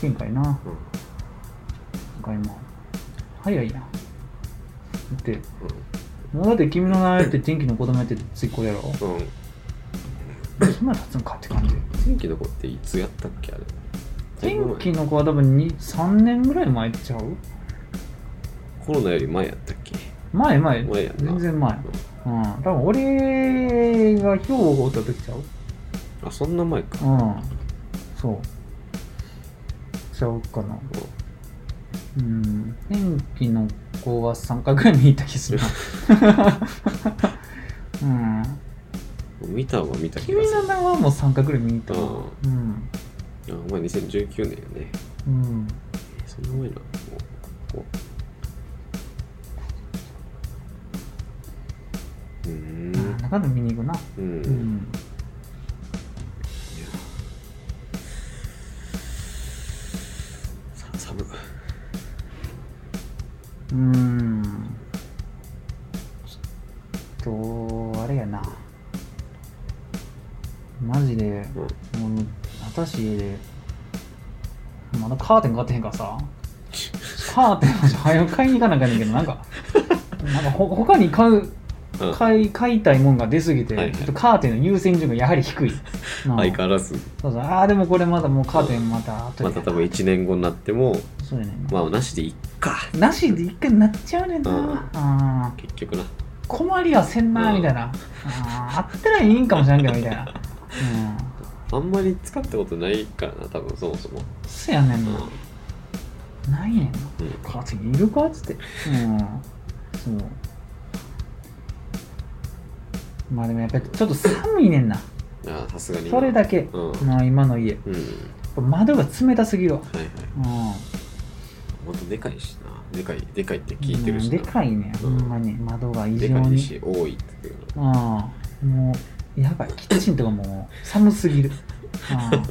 前回な。うん今回も早いな。だってもうだって君の名前って天気の子供やってついこれやろ？うん。うん。そんな経つんかって感じ天気の子っていつやったっけあれ？天気の子は多分に3年ぐらい前ちゃう？コロナより前やったっけ？前前。前や全然前。うん。多分俺が兵庫おった時ちゃう？あそんな前か。うん。そう。ちゃうかな。うん。天気の子は3回ぐらい見た気するな。うん。見たは見た気が君する。の名はもう3回ぐらい見たなううん。あお前2019年よね。うん。そんな前なもうこううーん。中で見に行くな。うん、うんうん。ちょっとあれやな。マジでうん。もう私まだカーテン買ってへんからさ。カーテン早く買いに行かなあかんねんけどなんかなんかほ他に買ううん買い買いたいもんが出すぎて、はいはい。ちょっとカーテンの優先順位がやはり低い、う ん相変わらず。そうそう。ああでもこれまだもうカーテンまた後で。また多分1年後になってもそうやねんまあなしでいっか。なしで一回なっちゃうねんな、うん。あー。結局な。困りはせんなうんみたいな、あー。あったらいいんかもしれんけどみたいな。うん。あんまり使ったことないからな多分そもそも。そうやねうん。んな、ないねんな。うん。カーテンいるかっつって。うん。そうまあでもやっぱりちょっと寒いねんな。ああさすがに。それだけ、うん。まあ今の家。うん。ぱ窓が冷たすぎるわ。はいはい。うん。でかいしな。でかいでかいって聞いてるしうんなでかいね、うん。ほんまに。窓が異で常に。かいし多いって言ってるの。ああもうやばい。キッチンとかもう寒すぎる。ああ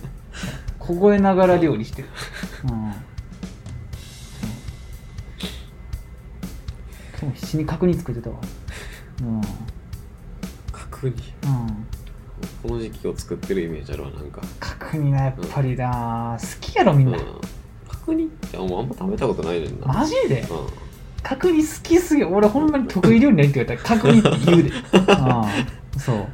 凍えながら料理してる。うん。必死に角煮作ってたわ。うん角煮うん。この時期を作ってるイメージあるわなんか。角煮なやっぱりな好きやろみんな、うん。角煮ってあんま食べたことないねんな。マジで？うん。角煮好きすぎる俺ほんまに得意料理ないって言われた。ら角煮って言うで。ああそう。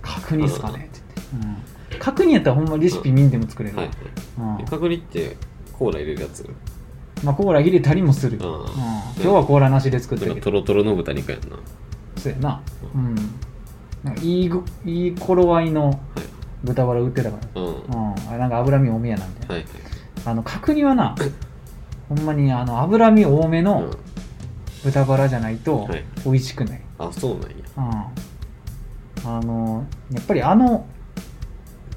角煮っすかねって言って、うん、角煮やったらほんまレシピ見んでも作れるわ、はいうん。はい角煮ってコーラ入れるやつ？まあコーラ入れたりもする、うん。うん。今日はコーラなしで作ったなんけど。かトロトロの豚肉やんな。そうやな。うんなんかいいぐいい頃合いのはい。豚バラ売ってたから。うん。うん。あれなんか脂身多めやなみたいな、はいはい。あの角煮はなほんまにあの脂身多めうのん。豚バラじゃないとはい。美味しくない、あそうなんや。うん、あのやっぱりあの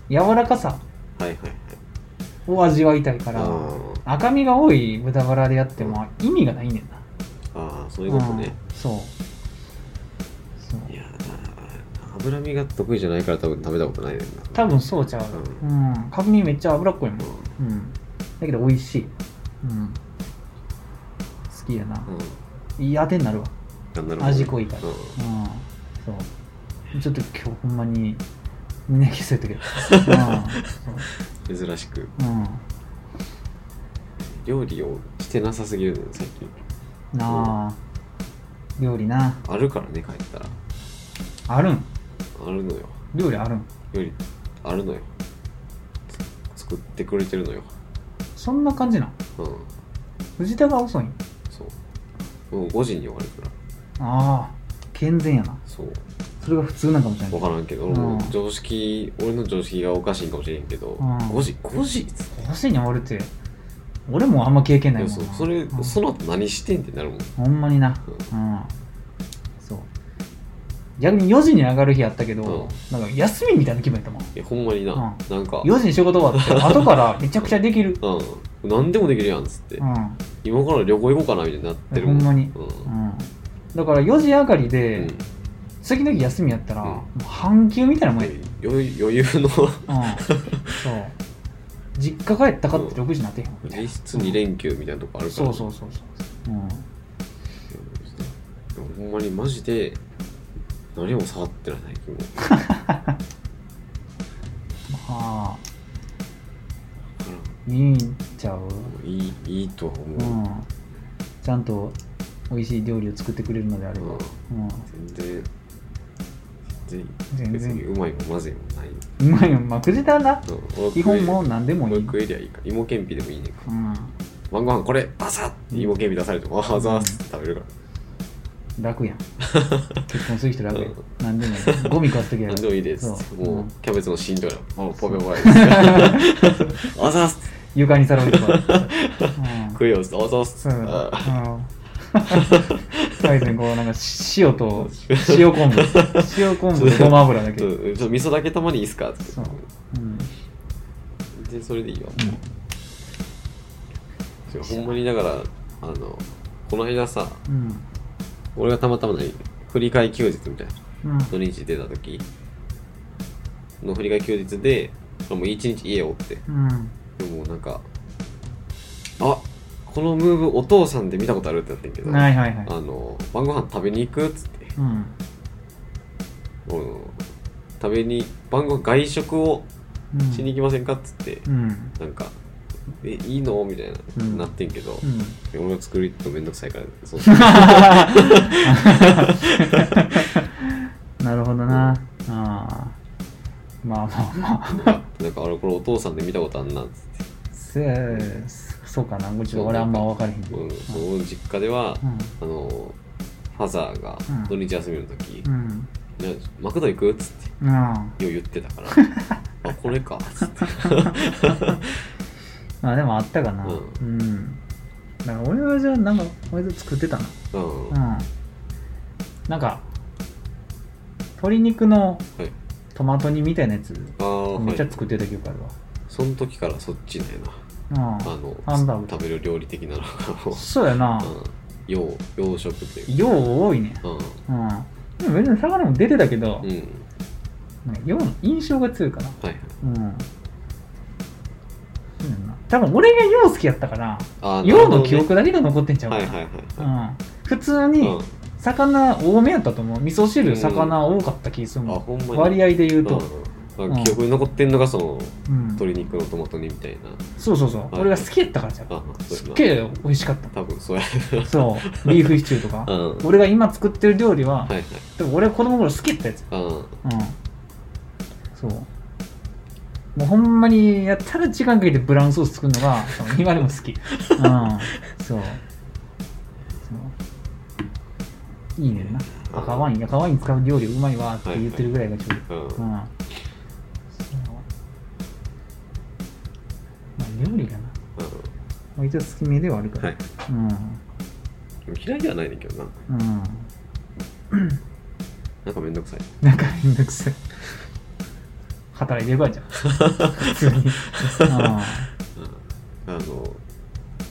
柔らかさはいはいはい。を味わいたいからあ赤身が多い豚バラでやっても意味がないねんな。ああそういうことね。うん。そう脂身が得意じゃないから多分食べたことないねんな。多分そうちゃう。うん。角煮めっちゃ脂っこいもん。うん。だけど美味しい。うん。好きやな。うん。いい当てになるわ。味濃いから。うん。うん。そう。ちょっと今日ほんまに胸消せたけど。う ん珍しく。うん。料理をしてなさすぎるのよ最近。なあ。料理な。あるからね帰ったら。あるん？あるのよ。料理あるん料理あるのよ。つ作ってくれてるのよ。そんな感じなんうん。藤田が遅いんそう。もう5時に終わるから。ああ健全やな。そう。それが普通なんかもしれない分からんけど、うん。もう常識俺の常識がおかしいんかもしれんけど、うん。5時5時？5時に終わるって俺もあんま経験ないいもんな。やそう。それ、うん。その後何してんってなるもん。ほんまにな。ううん逆に4時に上がる日あったけど、なんか休みみたいな気分やったもん。いやほんまにな、うん。なんか。4時に仕事終わって 後からめちゃくちゃできる。うん。何でもできるやんっつって、うん。今から旅行行こうかなみたいになってるもん。ほんまに。うん。うん。だから4時上がりで、うん。次の日休みやったら、うん。もう半休みたいなもんや、余裕余裕の。うん、そう。実家帰ったかって6時になってへんもん実質2連休みたいなとこあるから、そうそうそうそう、うん、ほんまにマジで何も触ってない最近もまあらいいんちゃう？いいいいとは思う、うん。ちゃんと美味しい料理を作ってくれるのであれば、うん。全然全全然。うまいもまずいもない、うまいよまあくじだな。基本もう何でもいい、俺食えりゃいいから。芋けんぴでもいいね。んかうん、晩ご飯これバサッ！芋けんぴ出されてもああざーすって食べるから楽やん。結婚する人楽やん。うん。何でもいい。ゴミ買っときゃ何でもいいです。もう、うんキャベツの芯とかあポペポペです。あざーす。床に皿置いてこう、うん食えよあざーす。最後にこう、なんか塩と、塩昆布。塩昆布とごま油だけ。うん。ちょっと味噌だけたまにいいっすか？ってそう。うん。全然それでいいわ違うほんまにだからあのこの間さうん。俺がたまたま何振り替え休日みたいなうん。土日出た時の振り替え休日でもう一日家おってうん。でもなんかあこのムーブお父さんで見たことあるってなってんけど、はいはいはい。あの晩ご飯食べに行くっつってうん。うん食べに晩ご飯外食をうん。しに行きませんかっつって、うん。なんか「えいいの?」みたいな、うんなってんけど、うん。俺が作るのめんどくさいからそう なるほどな。ああ。まあまあまあ。なんかあれこれお父さんで見たことあんなっつって、せそうかな。もちろん俺あんま分からへんけど。うん、そう実家では、うん。あのファザーがうん土日休みの時うん。「いやマクド行く?」っつってうん。よう言ってたから あこれかっつって まあでもあったかな。ううん。だから俺はじゃあなんか割と作ってたな。うん、うん。なんか、鶏肉のはいトマト煮みたいなやつ、ああはいめっちゃ作ってた記憶あるその時からそっちねわ。なあうん。のハンバーグ食べる料理的なのがもうそうやな。うん洋洋食というか量多いね。ううん。でも別に魚も出てたけどん、うんなんか量の印象が強いかな。はいはいうん。そうやな多分俺が量好きやったから、あー量の記憶だけが残ってんちゃうか。普通はいに魚多めやったと思う。味噌汁うん魚多かった気するもん。あほん割合で言うと。記憶に残ってんのがそのうん。鶏肉のトマト煮みたいなそうそうそう。はい俺が好きやったからじゃん。すっげえ美味しかった。多分そうやそう。ビーフシチューとか。うん俺が今作ってる料理は、はいはいでも俺が子供の頃好きやったやつ。うんうん。そう。もうほんまにやったら時間かけてブラウンソース作るのが、今でも好き。うん。そう。いいねんな。赤ワイン、赤ワイン使う料理うまいわって言ってるぐらいがちょうどいい。うん。まあ料理がな。割と好きめではあるから。はいうん。うん嫌いではないねんけどなうん。なんかめんどくさいなんかめんどくさい。働いてる場合じゃん。普通に。うんあの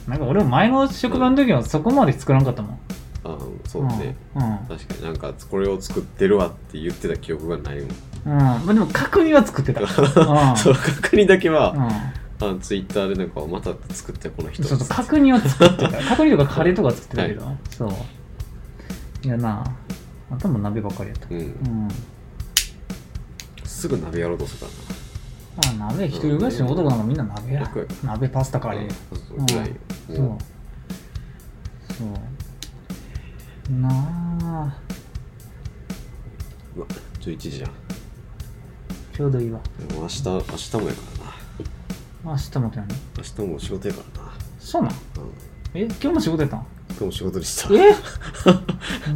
なんか俺も前の職場の時はそこまで作らんかったもん。あそうねうん。うん。確かになんかこれを作ってるわって言ってた記憶がないもんうん。まあでも確認は作ってた。うん。そう確認だけはうん。あツイッターでなんかまた作ってこの人そうそう、角煮は作ってた。角煮とかカレーとか作ってたけど、そう。いやなあとも鍋ばっかりやった。うんうん。すぐ鍋やろうとするからまあ鍋一人暮らしの男なんかみんな鍋や。楽や。鍋パスタカなレー。そうそうそうも。そう。なあ。ううわ11時じゃん。ちょうどいいわ。でも明日明日もやからな。明日もとやね。明日も仕事やからな。そうなん？うん。え、今日も仕事やったん？日も仕事でした。え？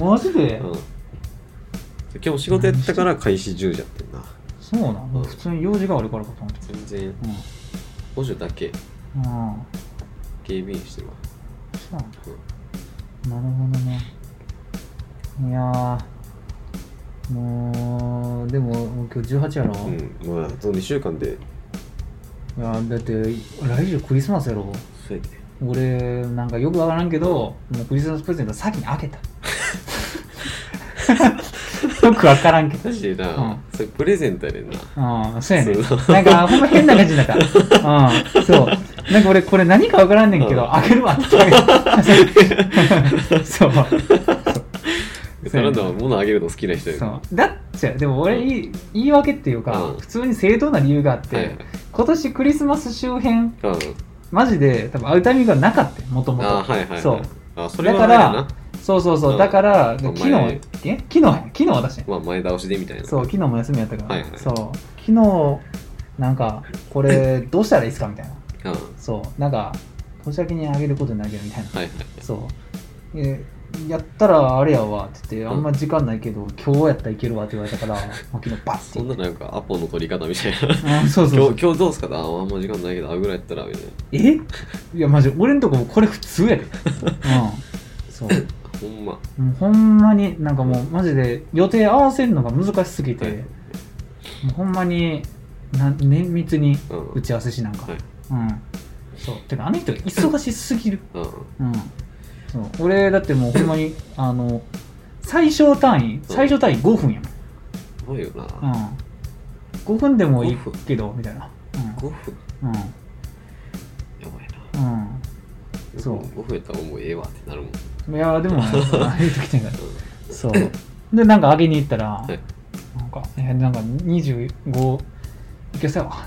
マジで、うん。今日も仕事やったから開始10時やってんなそうなの、うん。普通に用事があるからかと思って。全然補助だけ。うん。うん警備員してるわ。そうなるほどね。いやーもうでも今日18やろ、うんまああと2週間で。いやだって来週クリスマスやろ？そうやで。俺なんかよくわからんけどもうクリスマスプレゼント先に開けた よくわからんけど。マジでな、うん。それプレゼントやねんな。うんそうやねそなんかほんま変な感じだったうん。そう。なんか俺これ何かわからんねんけど、うん。開けるわって。言ってそう。それは物あげるの好きな人やそう。だっちゃでも俺言い言い訳っていうか、うん。普通に正当な理由があって、今年クリスマス周辺うん。マジで多分会うタイミングがなかったもともとあはいはいはい。そう。あそれはだからそうそうそう、うんだからまあ昨日前え？昨日や昨日私まあ前倒しでみたいなそう昨日も休みやったから、はいはい。そう。昨日なんかこれ どうしたらいいですかみたいな。うん。はそう。なんか年明けにあげることになるけどみたいな。いはいそう。えやったらあれやわって言って、ん。あんま時間ないけど今日やったらいけるわって言われたから、もう昨日バッて。そんななんかアポの取り方みたいな。あそうそうそう。今日今日どうすかああんま時間ないけど会うぐらいやったらみたいえ？いやマジ俺んとここれ普通やで。うん。そう。なほんま。もうほんまになんかもうマジで予定合わせるのが難しすぎて、はい。もうほんまにな綿密にうん。打ち合わせしなんか、はい。うん。そう。てかあの人忙しすぎる。うん。うん。そう。俺だってもうほんまに あの最小単位最小単位5分やすごいよな。もん、うん、5分でもいいけどみたいな。5分うん。やばいな。うん。う。んそう5分やったらもうええわってなるもんいやでも、あ言うときてんから。そう。で、なんか上げに行ったら、はいなんか、え、なんか25いけそうやわっ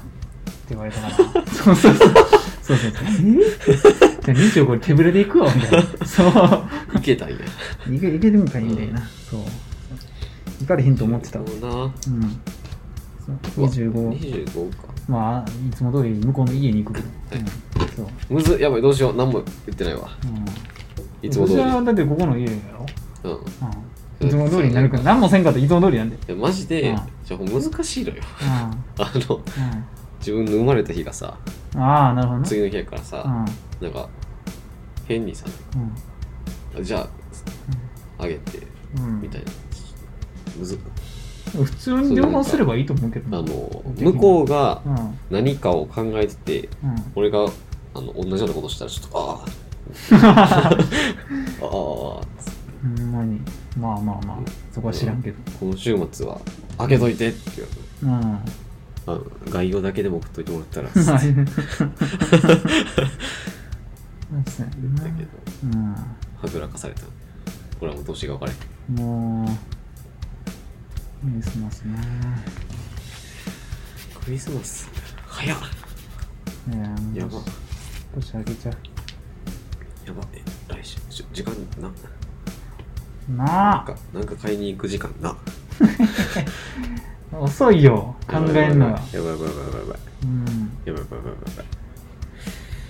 て言われたから、そうそうそう。そうそうそう。えじゃあ25手ぶれで行くわみたいな。そう。いけたんやいけいけるんかいみたいな。そう。行かれへんと思ってた。うん。そうう25。25かまあ、いつも通り向こうの家に行くけど。うん。そう。むずやばいどうしよう何も言ってないわうん。いつも通り私はだってここの家やろ。うんうん。いつも通りになるから、何もせんかったらいつも通りなんで。いやマジで、うんじゃあ難しいのようん。あの自分の生まれた日がさうん。ああ、なるほどね。次の日やからさ、うん。なんか変にさうん。じゃああげてうん。みたいなむず普通に電話すればいいと思うけどあなの向こうがうん。うん。何かを考えてて俺があの同じようなことしたらちょっとああああ ほんまに。まあまあまあ、そこは知らんけど。この週末は開けといてって言われてう。ん。あの概要だけでも送っといてもらったら。そうやなだけどはぐらかされた。これはもう年が分かれへんうん。もう、クリスマスね。クリスマス。早っ。いや、もうやば。年明けちゃやばえ来週時間なう。なんなかなんか買いに行く時間なあ 遅いよ、考えんのが。やばいやばいやばいやばいやばいうん。やばいやばいやばいやばい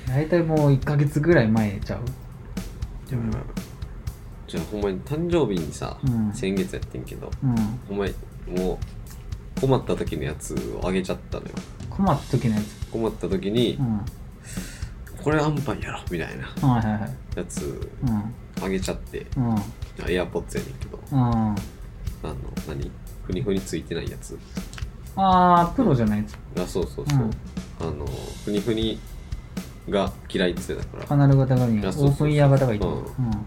大体もう1ヶ月ぐらい前ちゃう？やばいやばいやばいじゃあほんまに誕生日にさ、うん先月やってんけどうん。ほんまにもう困った時のやつをあげちゃったのよ困った時のやつ。困った時に、うん。これアンパンやろみたいなはいはいはい。やつうん。あげちゃってうん。エアポッツやねんけどうん。あの何？ふにふについてないやつあー、プロじゃないやつ。あそうそうそう、うんあのふにふにが嫌いって言ってたからカナル型がいい。オあそうそうそうープンイヤー型がいいと。ううんん。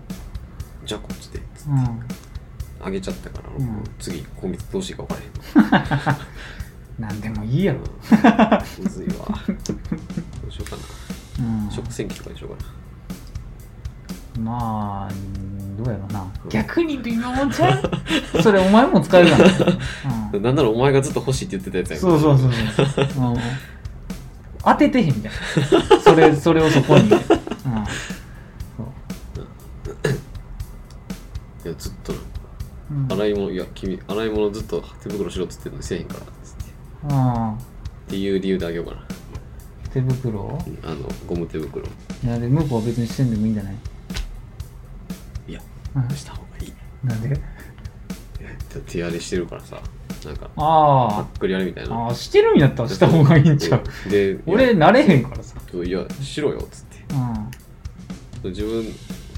じゃあこっちでうん。あげちゃったから、うんもう次今月どうしていいか分からへんなん でもいいやろ。うんむずいわどうしようかなうん。食洗機とかにしようかまあ、どうやろうな。逆に微妙ちゃう それお前も使えるから。な、なんならお前がずっと欲しいって言ってたやつうん。やんそうそうそうそう。うん当ててへんみたいな。それ、それをそこに。うん。そういやずっとうん。洗い物いや君洗い物ずっと手袋しろっつってんのにせえへんからっつってうん。っていう理由であげようかな手袋？あのゴム手袋。いや、で、向こうは別にしてんでもいいんじゃない？うんした方がいい。なんで？手荒れしてるからさなんかパあックリあれみたいな。あああしたるんやったらした方がいいんちゃう。うんで俺慣れへんからさ。いやしろよっつって。うん。自分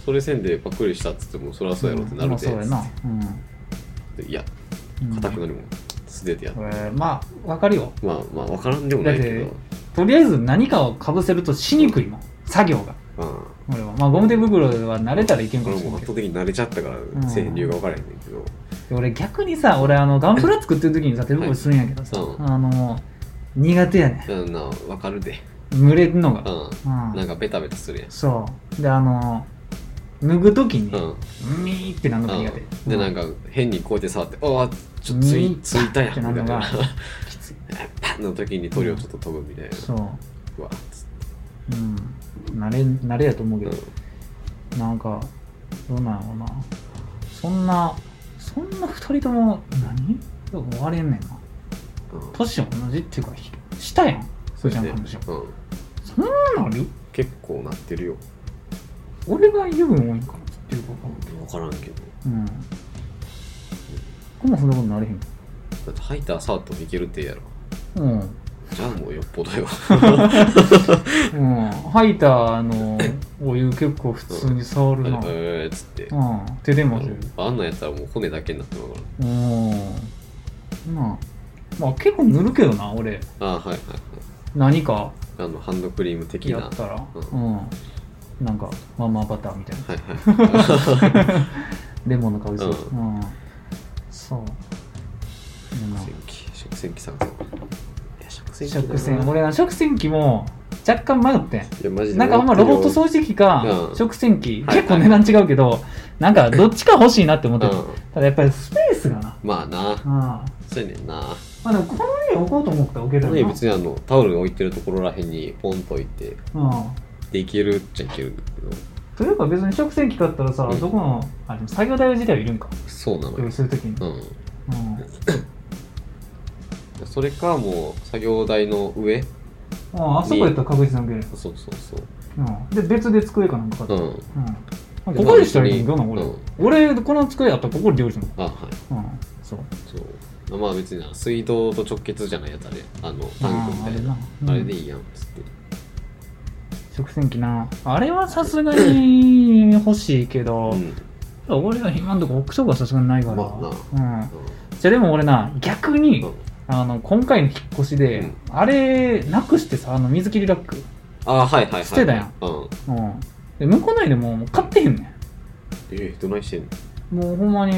それせんでパックリしたっつってもそりゃそうやろってなるでまあそうやな。うんでいやうん。硬くなりも素手でやって、えーまあわかるよ。まあまあ分からんでもないけど。だってとりあえず何かをかぶせるとしにくいもん。作業が。うん。俺は。まあゴム手袋は慣れたらいけんかこもしれんけ圧倒的に慣れちゃったからんせえへん。理由が分からへんねんけど、俺逆にさ俺あのガンプラ作ってる時にさ手袋するんやけどさ、はいあの苦手やねうんな分かるで。ん蒸れるのが、うん。うん。なんかベタベタするやん。そう。であの脱ぐ時に、うん。ミーってなるのが苦手、うん。でなんか変にこうやって触って「ああちょっとついについたやん」みたいなの時に塗料ちょっと飛ぶみたいな、そう。うわっつって。うん。慣れ慣れやと思うけど、なんかどうなんやろうな。そんなそんな二人とも何？どう終われんねんな。うん。うん年同じっていうかひしたやん。そうじゃんね話うん。そんななる？結構なってるよ。俺が油分多いんかなっていうこと。分からんけど。うん。こもそんなことなれへん。だってハイター触ってもいけるってやろうんじゃあもうよっぽどようん、ハイターのお湯結構普通に触るな。うん、えーっつって手でもする。あんなんやったらもう骨だけになってまうかうん。まあ、まあ結構塗るけどな、俺。らああはいはいはい何かあのハンドクリーム的なやったら。ううん。なんか、ママバターみたいな。はいはいレモンの香りする。ううん。そう。食洗機食洗機探せいや食洗機食洗、俺は食洗機も若干迷ってん。いやマジでなんかほんまロボット掃除機かうん食洗機、はい結構値段違うけど、なんかどっちか欲しいなって思ってる。うんただやっぱりスペースがな。まあなああそうやねんなまあでもこの家置こうと思ったら置けるよな。この家別にあのタオルが置いてるところらへんにポンと置いてうん。でいけるっちゃいけるんだけどというか別に食洗機買ったらさ、うんどこの、あ、でも作業台自体はいるんか。そうなのよ用意するときに。ううん。んそれかもう作業台の上ああそこやったら確実に置ける。そうそうそううん。で、別で机かなんか買って。うんうん。ここでしたらいいんどうなん？俺、うん俺、この机やったらここで料理するあはい。うん。そう。そうまあ別にな水道と直結じゃないやつあれあのタンクみたいなあーあれなうんあれでいいやんっつって食洗機な。あれはさすがに欲しいけど、うん俺は今んとこ置くとこはさすがにないから。まあなうん。じゃあでも俺な、逆に、うんあの、今回の引っ越しで、うんあれ、なくしてさ、あの水切りラック。ああはいはいはい捨てたやんうんうん。で、向こう内でももう買ってへんねえどないしてんの？ん。もうほんまに、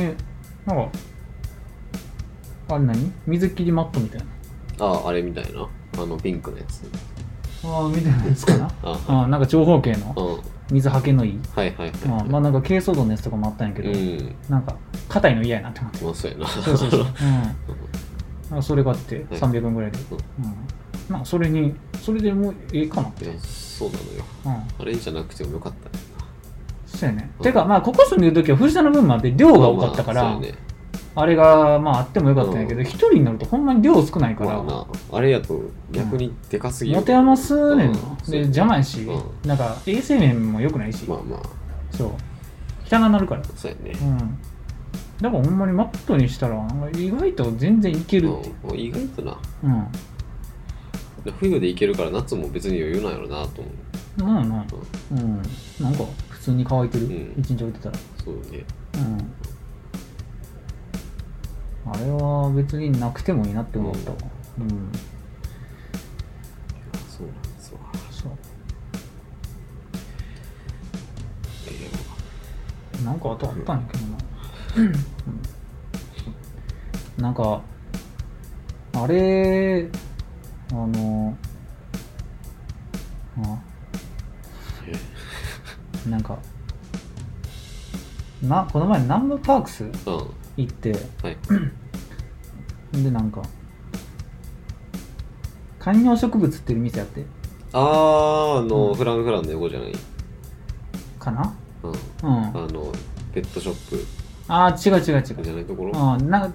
なんか、あれ何？水切りマットみたいな。あああれみたいなあのピンクのやつああ、みたいなやつかな。あああなんか長方形のうん水はけのいい。はいはいあはいあまあなんか軽装度のやつとかもあったんやけど、うんなんか、硬いの嫌やなって思って。まあそうやなそうそうそう。うん。なんかそれがあって、はい300円ぐらいで。うんうん。まあ、それに、それでもうええかなって。いやそうなのようん。あれじゃなくてもよかったよそうやね。うんてか、まあ、ここ住んでる時は藤田の分まで量なが多かったから、まあそうやねあれが、まあ、あってもよかったんやけど、一、人になるとほんまに量少ないから、まあなあれやと逆にでかすぎる持て余すねんで、邪魔やし、うなんか、衛生面も良くないし、まあまあそう。汚なるから。そうやねうん。だからほんまにマットにしたら、意外と全然いけるって。うん意外となうん。冬でいけるから夏も別に余裕なんやろなと思うなんやな。うん。なんか、普通に乾いてる？うん一、日置いてたら。そうねうん。あれは別になくてもいいなって思ったわ。うん。そうなんですわそう。えなんかあとあったんやけどな。うん。なんか、あれ、あの、あなんか、な、この前南部パークス行って、はい。でなんか、観葉植物っていう店やって、あーあの、うん。フランフランの横じゃない？かな？うん。うん。あのペットショップああ、違う違う違う。じゃないところ？はうん、な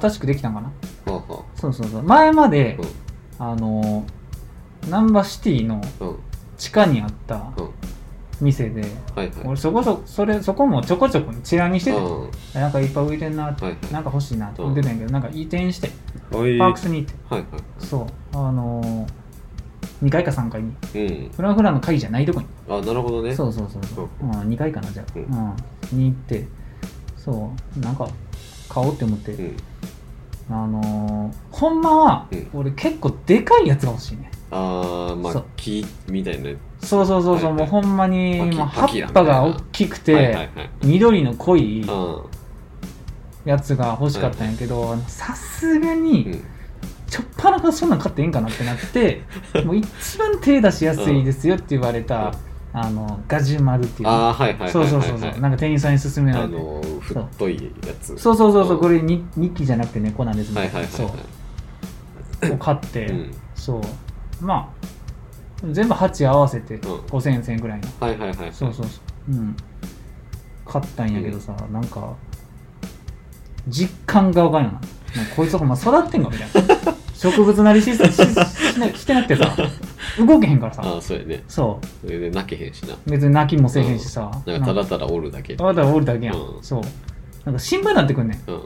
新しくできたんかな？あはそうそうそう。前まで、ああの、ナンバーシティのうん。うん地下にあった、うん。店ではいはい。俺そこそそれそこもちょこちょこチラ見しててうなんかいっぱい浮いてんなって、はいはい。なんか欲しいなって思ってたんやけど、なんか移転してい。パークスに行って。はいはそう。あのー、2階か3階に。いうん。フランフランの階じゃないとこに。あなるほどね。そうそうそうそう、うん、2階かなじゃあ、ううんん。に行ってそうなんか買おうって思って、うん。あのー、ほんまは、うん。俺結構でかいやつが欲しいね。ああまあ木みたいな。そうそうそうそう、はいはい。もうほんまにパキもう葉パキラっぱが大きくて、はいはいはい。緑の濃いうん。やつが欲しかったんやけどさすがに、うん。ちょっぱなからそんなん買ってええんかなってなって もう一番手出しやすいですよって言われた、あのガジュマルっていう。ああはいはいはいそうそうそうそう。なんか店員さんに勧められて。あの太いやつ。そう。そうそうそう、んこれに日記じゃなくて猫なんですはいはいはいそう。はいを買って、うん。そう。まあ全部鉢合わせてん。5000円1000円ぐらいの、はいはいはいそうそうそう。うん。買ったんやけどさ、なんか実感がわかんな。いななんかこいつほんま育ってんのみたいな 植物なりしししなしてなくてさ動けへんからさああそうやねそうそれで泣けへんしな別に泣きもせへんしさ、なんかただただおるだけあなたはおるだけやん、うんそうなんか心配になってくんねんうん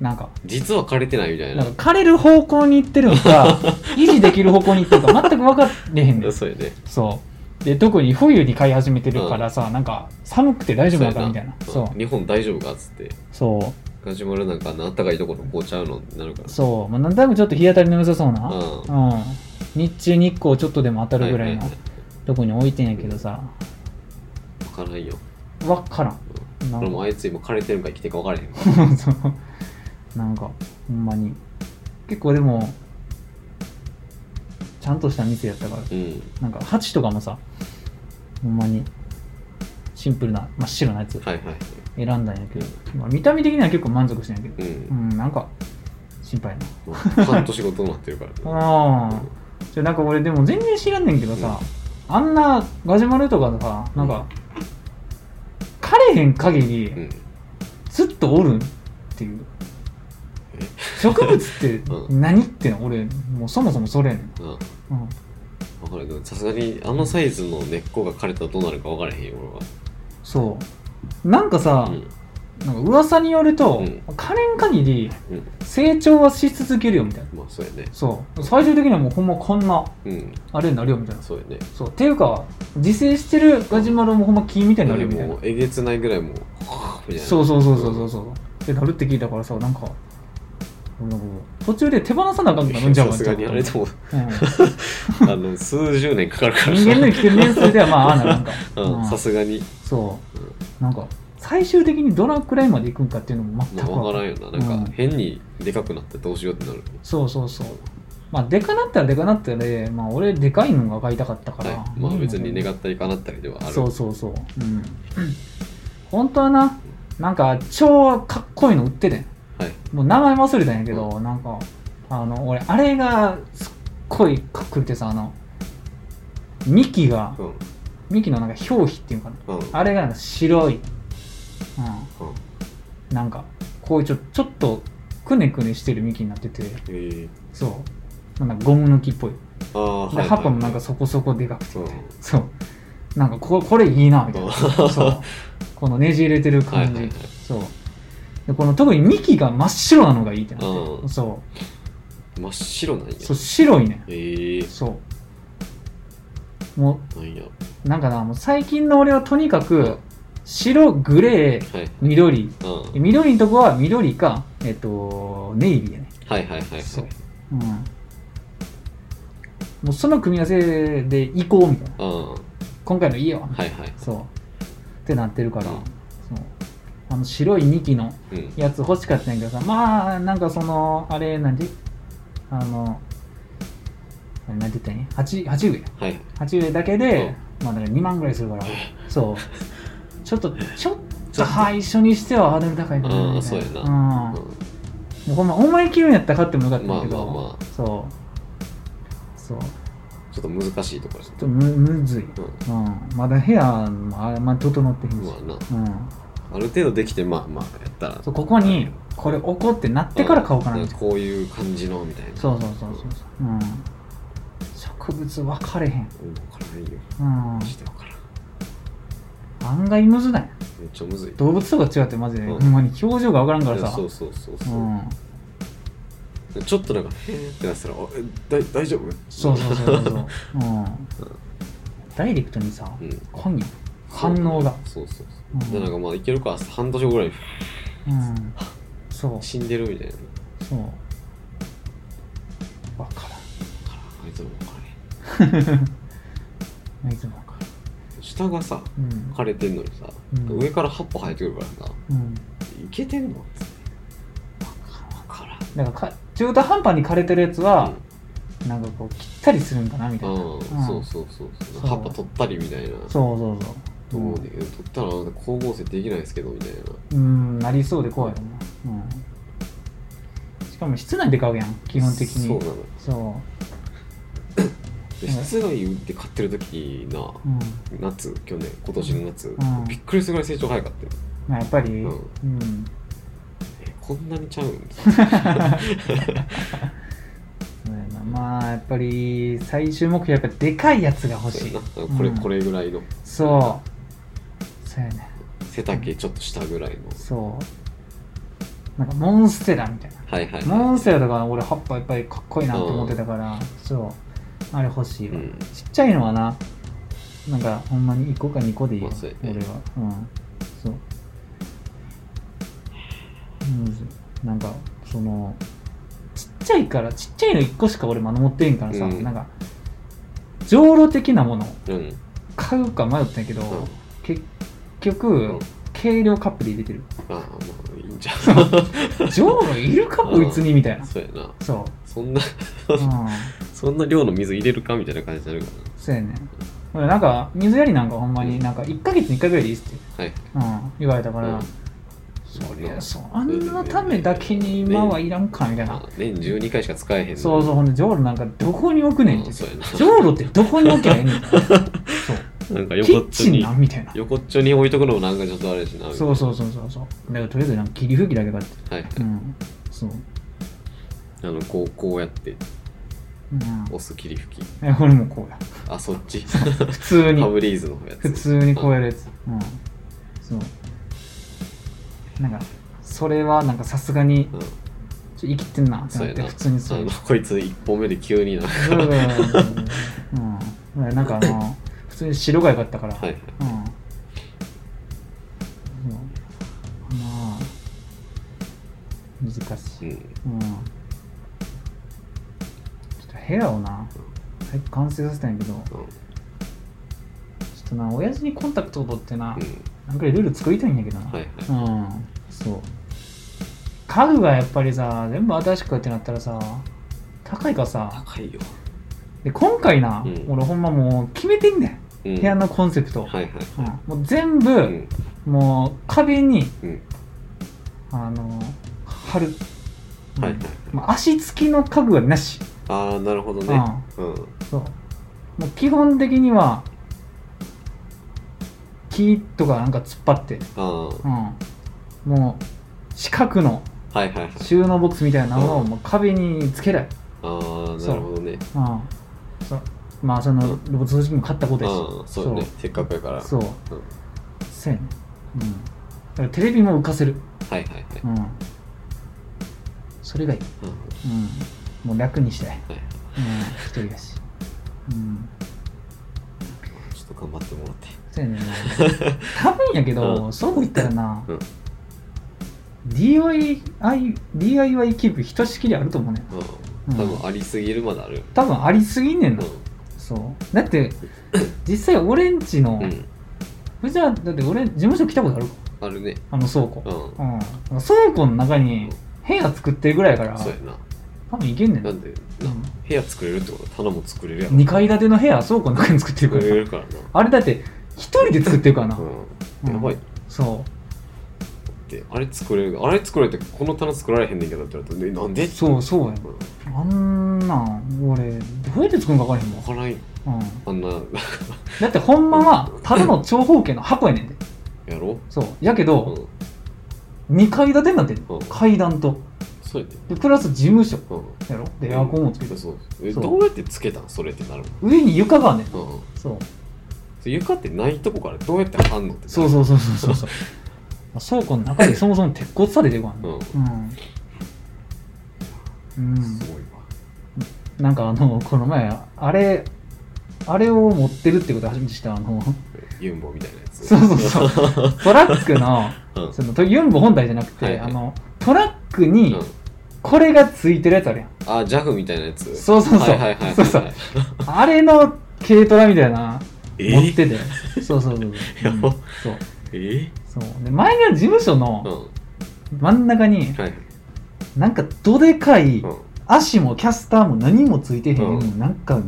なんか実は枯れてないみたいななんか枯れる方向に行ってるのか維持できる方向に行ってるか全く分かれへんねんそうやねそうで特に冬に飼い始めてるからさ、なんか寒くて大丈夫なのかみたいなそううん日本大丈夫かっつってそうガジュマルなんかあったかいところこうちゃうのになるから。そう、まあ、なんとなくちょっと日当たりの良さそうな、ううん。日中日光ちょっとでも当たるぐらいのはいはいとこに置いてんやけどさ。分からんよ。分からん。なん俺もかあいつ今枯れてるんか生きてるか分からへんわそうなんかほんまに。結構でもちゃんとした店やったから。うん。なんか鉢とかもさほんまにシンプルな真っ白なやつ。はいはい選んだんやけど、まあ、見た目的には結構満足してんやけどうん。うんなんか心配な。半年ごとになってるからね。ああじゃあなんか俺でも全然知らんねんけどさ、あんなガジュマルとかさなんか枯れへん限りうん。ずっとおるんっていう。植物って う何っての俺もうそもそもそれやねん、あうん、分からんけどさすがにあのサイズの根っこが枯れたらどうなるか分からへんよ俺は。そうなんかさ、うん。なんか噂によると、うん。枯れん限りうん。成長はし続けるよみたいな。まあそうやね。そう。最終的にはもうほんまこんなうん。あれになるよみたいな。そうやね。そう。っていうか自生してるガジュマルもほんま木みたいになるよみたいな。もうえげつないぐらいもうそうそうそうそうそうそう。ってなるって聞いたからさなんか途中で手放さなあかんくなるんじゃんさすがにあれでも。うん。あの数十年かかるから。人間の生きてる年数ではまあああなるんか。うんさすがに。そう。なんか最終的にどのくらいまでいくんかっていうのも全くまあ分からんよな。なんうん。か変にでかくなってどうしようってなる。そうそうそう。まあでかなったらでかなったで、まあ俺でかいのが買いたかったから、はい。まあ別に願っったりかなったりではある。そうそうそう。うん。本当はななんか超かっこいいの売っててんはい。もう名前忘れたんやけど、なんかあの俺あれがすっごいかっこよくてさあの幹がうん。幹のなんか表皮っていうのかなうん。あれがなんか白い、ううん。ん、なんかこういうちょちょっとくねくねしてる幹になってて。え。ーそう。なんかゴム抜きっぽい。ああで葉っぱもなんかそこそこでかくて。うん。そう。なんかここれいいなみたいな。うん。そう。このねじ入れてる感じ、はいはいはい。そうでこの特に幹が真っ白なのがいいってなって、うん。そう。真っ白なんや。そう白いねええ。そう。もなんや。うなんかなもう最近の俺はとにかうん。く白グレーはい。緑。うん。で緑のとこは緑かえっとネイビーやね。はいはいはいはい。そう。うん。もうその組み合わせで行こうみたいな。うん。は今回のいいよいはい。そう。ってなってるから、うん。そうあの白い幹のうん。やつ欲しかったんやけどさまあなんかそのあれなんであのあれなんて言ったん鉢鉢植えはい。鉢植えだけで、まあだから2万ぐらいするから。そう。ちょっとちょっと最初にしてはハードル高いかなみたいなうやなうんもうほんま思い切るんやったら買ってもよかったんだけど、まあまあまあそうそうちょっと難しいところちょっとむむずい、ううん、まだ部屋もあんま整ってへんし、まあなうん、ある程度できてまあまあやったら。そうここにこれ置こうってなってから買おうかなみたいな。こういう感じのみたいなそうそうそうそうそう、うん、植物分かれへん、うん分からないよ。うん。マ、ジで分からん。案外むずない。めっちゃむずい。動物とか違ってマジで、うん。ほんまに表情がわからんからさ。そうそうそうそう。う、ん。ちょっとなんかへーってなってたらあえ大大丈夫？そうそうそうそう。そ う、うん、ダイレクトにさうん。来んやん反応が。そうそうそう、う。んでなんかまあいけるか半年後ぐらいにうん。そう。死んでるみたいな。そう。わからん。あいつも分からへん。あいつもわか 下がさるうん。枯れてんのにさ、うん。上から葉っぱ生えてくるからさうん。いけてんのっつって。分からん。だからか中途半端に枯れてるやつは、なんかこう切ったりするんかなみたいな、うん、そうそうそう。そう。葉っぱ取ったりみたいな。そうそうそうと思うんだけど、取ったら光合成できないですけどみたいな。うんなりそうで怖いよな、うん、しかも室内で買うやん基本的に。そうなの。そで室内で買ってる時なう、うん。夏去年今年の夏、ん。びっくりするぐらい成長早かったよ。まあ、やっぱり、うん。うん。えこんなにちゃうん？まあやっぱり最終目標やっぱでかいやつが欲しい。これ、うん。これぐらいの。そうそうやね。背丈ちょっと下ぐらいの。そう。なんかモンステラみたいな。はいはいモンステラとか俺葉っぱやっぱりかっこいいなって思ってたから、そう。あれ欲しいわ、うん。ちっちゃいのはななんかほんまに1個か2個でいいよ、ね。俺は。うん。そう。なんかそのちっちゃいからちっちゃいの1個しか俺まだ持ってんからさ、うん。なんか上路的なものをうん。買うか迷ったんやけど、うん。結局、うん。軽量カップで入れてる。ああまあいいんじゃん。上路いるかこいつにみたいな。そうやな。そう。そんなうん。そんな量の水入れるかみたいな感じになるかそうやね。俺なんか水やりなんかほんまになんか1ヶ月に1回ぐらいでいいっすって、なはい。うん、言われたから、うん。そりゃそう。あんなためだけに今はいらんかみたいな、まあ年12回しか使えへんそうそうほんでジョーロなんかどこに置くねんって。うジョーロってどこに置けばええねん。そうなんかキ横っちょに横っちょに置いとくのもなんかちょっとあれやしなそうそうそうそうそう。だからとりあえずなんか霧吹きだけ買って。はいはい。うんそう。あのこうこうやって。うん。押す霧吹き。え俺もこうや。あそっち？普通に。ファブリーズのやつ。普通にこうやるやつ。うん。そう。なんかそれはなんかさすがにうん。ちょ生きてんなってな普通にそうこいつ一本目で急になはいそうそうそううん。なんかあの普通に白が良かったから。はい。うん。まあ難しい。うん。うん。ちょっと部屋をな早く完成させたんやけどちょうんっとな親父にコンタクトを取ってな、うん。なんかいろいろ作りたいんやけどな、はいはい。うん。そう。家具がやっぱりさ全部新しく買うってなったらさ高いからさ。高いよ。で今回な、うん。俺ほんまもう決めてんねん、うん部屋のコンセプト、はいはい。うん。もう全部、うん。もう壁にうん。あの貼る、うん。はいはいまあ足つきの家具はなし、ああなるほどね。うん。そう。もう基本的には木とかなんか突っ張って、あうん、もう四角の収納ボックスみたいなのをうんもう壁につけない、ああなるほどね。うん、そうまあそのロボット掃除機も買ったことやし、ああそうね。せっかくやから。そう。うん。そうやねうん。だからテレビも浮かせる。はいはいはい。うん。それがいい、うん。うん、もう楽にしたい、はい。うん、一人だし。うん。ちょっと頑張ってもらって。そうやねんな。多分やけど、うん。そう言ったらな、うん。DIY, DIY キープひとしきりあると思うねん。うん。多分ありすぎるまである多分ありすぎんねんうな、そう。だって実際俺んちの、んうん。うちはだって俺事務所来たことある？あるね。あの倉庫、うん。うん、倉庫の中に部屋作ってるぐらいやからそうやな。多分いけんねん。なんでなうん。部屋作れるってことは棚も作れるやろ2階建ての部屋倉庫の中に作ってるか作られるからな。あれだって一人で作ってるからな、うん。やばい。そって。あれ作れるあれ作られてこの棚作られへんねんけどって言われた。らえなんで？うそうそうやうん。あんなん俺どうやって作るんか分からへんもん、分からんよ。うん、あんな。だってほんまはただの長方形の箱やねんで。やろ？そう。やけうど、ん。2階建てになってんのうん。階段と。そうやで。でプラス事務所。うん。やろ？でエアコンもつけて。そう。えどうやってつけたん？それってなる上に床があんねん。そう。床ってないとこからどうやって貼んのってそうそうそうそうそう そう倉庫の中で そもそも鉄骨されてるからねうん、うん、すごいわ。なんかあのこの前あれあれを持ってるってことを初めてしたあの。ユンボみたいなやつ。そうそうそう。トラックのうん。そのとユンボ本体じゃなくて、はいはい。あのトラックにうん。これがついてるやつあるやん。あジャフみたいなやつ。そうそうそう。はいはいあれの軽トラみたいなえ持ってて。そうそうそう。そう、うん。そう。えそう。で前の事務所うんの真ん中にはいなんかどでかいうん足もキャスターも何もついてへん、うん。なんかの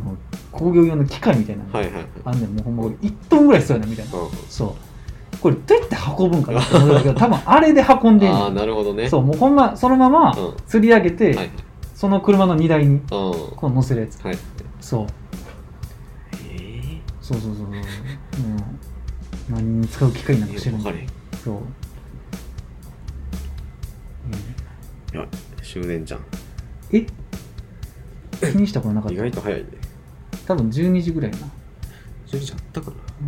工業用の機械みたいな。のはいはいはい。あんねんもうほんま1トンぐらい必要やなみたいな。うん。そう。これどうやって運ぶんかなって思うんだけど 多分あれで運んでんねあなるほどね。そうもうほんまそのままうん。吊り上げて、はい。はいその車の荷台にうん。こう乗せるやつ。はい。そう。えそうそうそうそう、うん、何に使う機械なんえか知らん分かれへん。いそう、や終電じゃん。うん、え？気にしたことなかっ意た外と早いね。多分12時ぐらいやな10時あったかな。う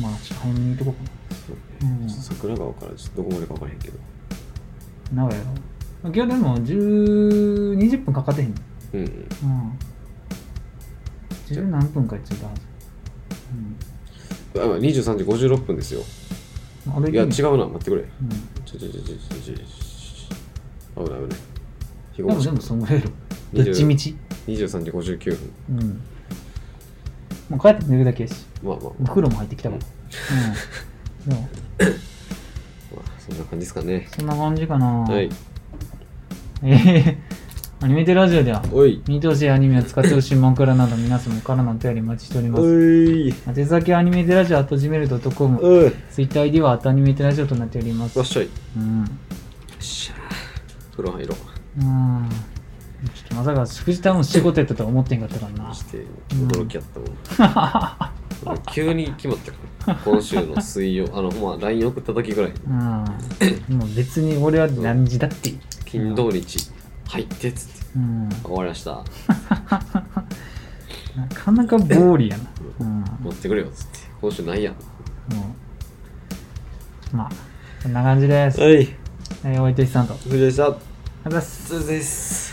ん。まあちょっと早めに行っとこうかそうね。うん。桜川からちょっとどこまでか分からへんけど。な名古屋やろ今日でも10 20分かかってへんの。うんうん。うん。10何分かに着いたはずあ23時56分ですよ。うんあれいや違う、うな。待ってくれ。うん、ちょちょちょちょちょちょ危ない危ない日でもでもそのぐらいやろ20どっちみち23時59分うんもう帰って寝るだけやしまあまあお風呂も入ってきたからうんでもまあそんな感じですかねそんな感じかなはいえー、アニメテラジオではおい。見てほしいアニメを使ってほしいモンクラなど皆様からのお便りお待ちしておりまおすい。宛先はアニメテラジオ .gmail.com おい。TwitterID はアニメテラジオとなっております。わっしょい。ようん。っしゃ。風呂入ろう。ん。ちょっとまさか藤田も仕事やったとは思ってんかったからな。うして驚きやったもん、急に決まったから今週の水曜。あのまあ LINE 送った時ぐらい。にうん。もう別に俺は何時だっていい。金土日入ってっつって。うん。終わりました。なかなかボーリーやな。うん。持ってくれよっつって。今週ないやん。うん。まあこんな感じです、はい。えー、おいとしさんと。ありがとう藤井さんございます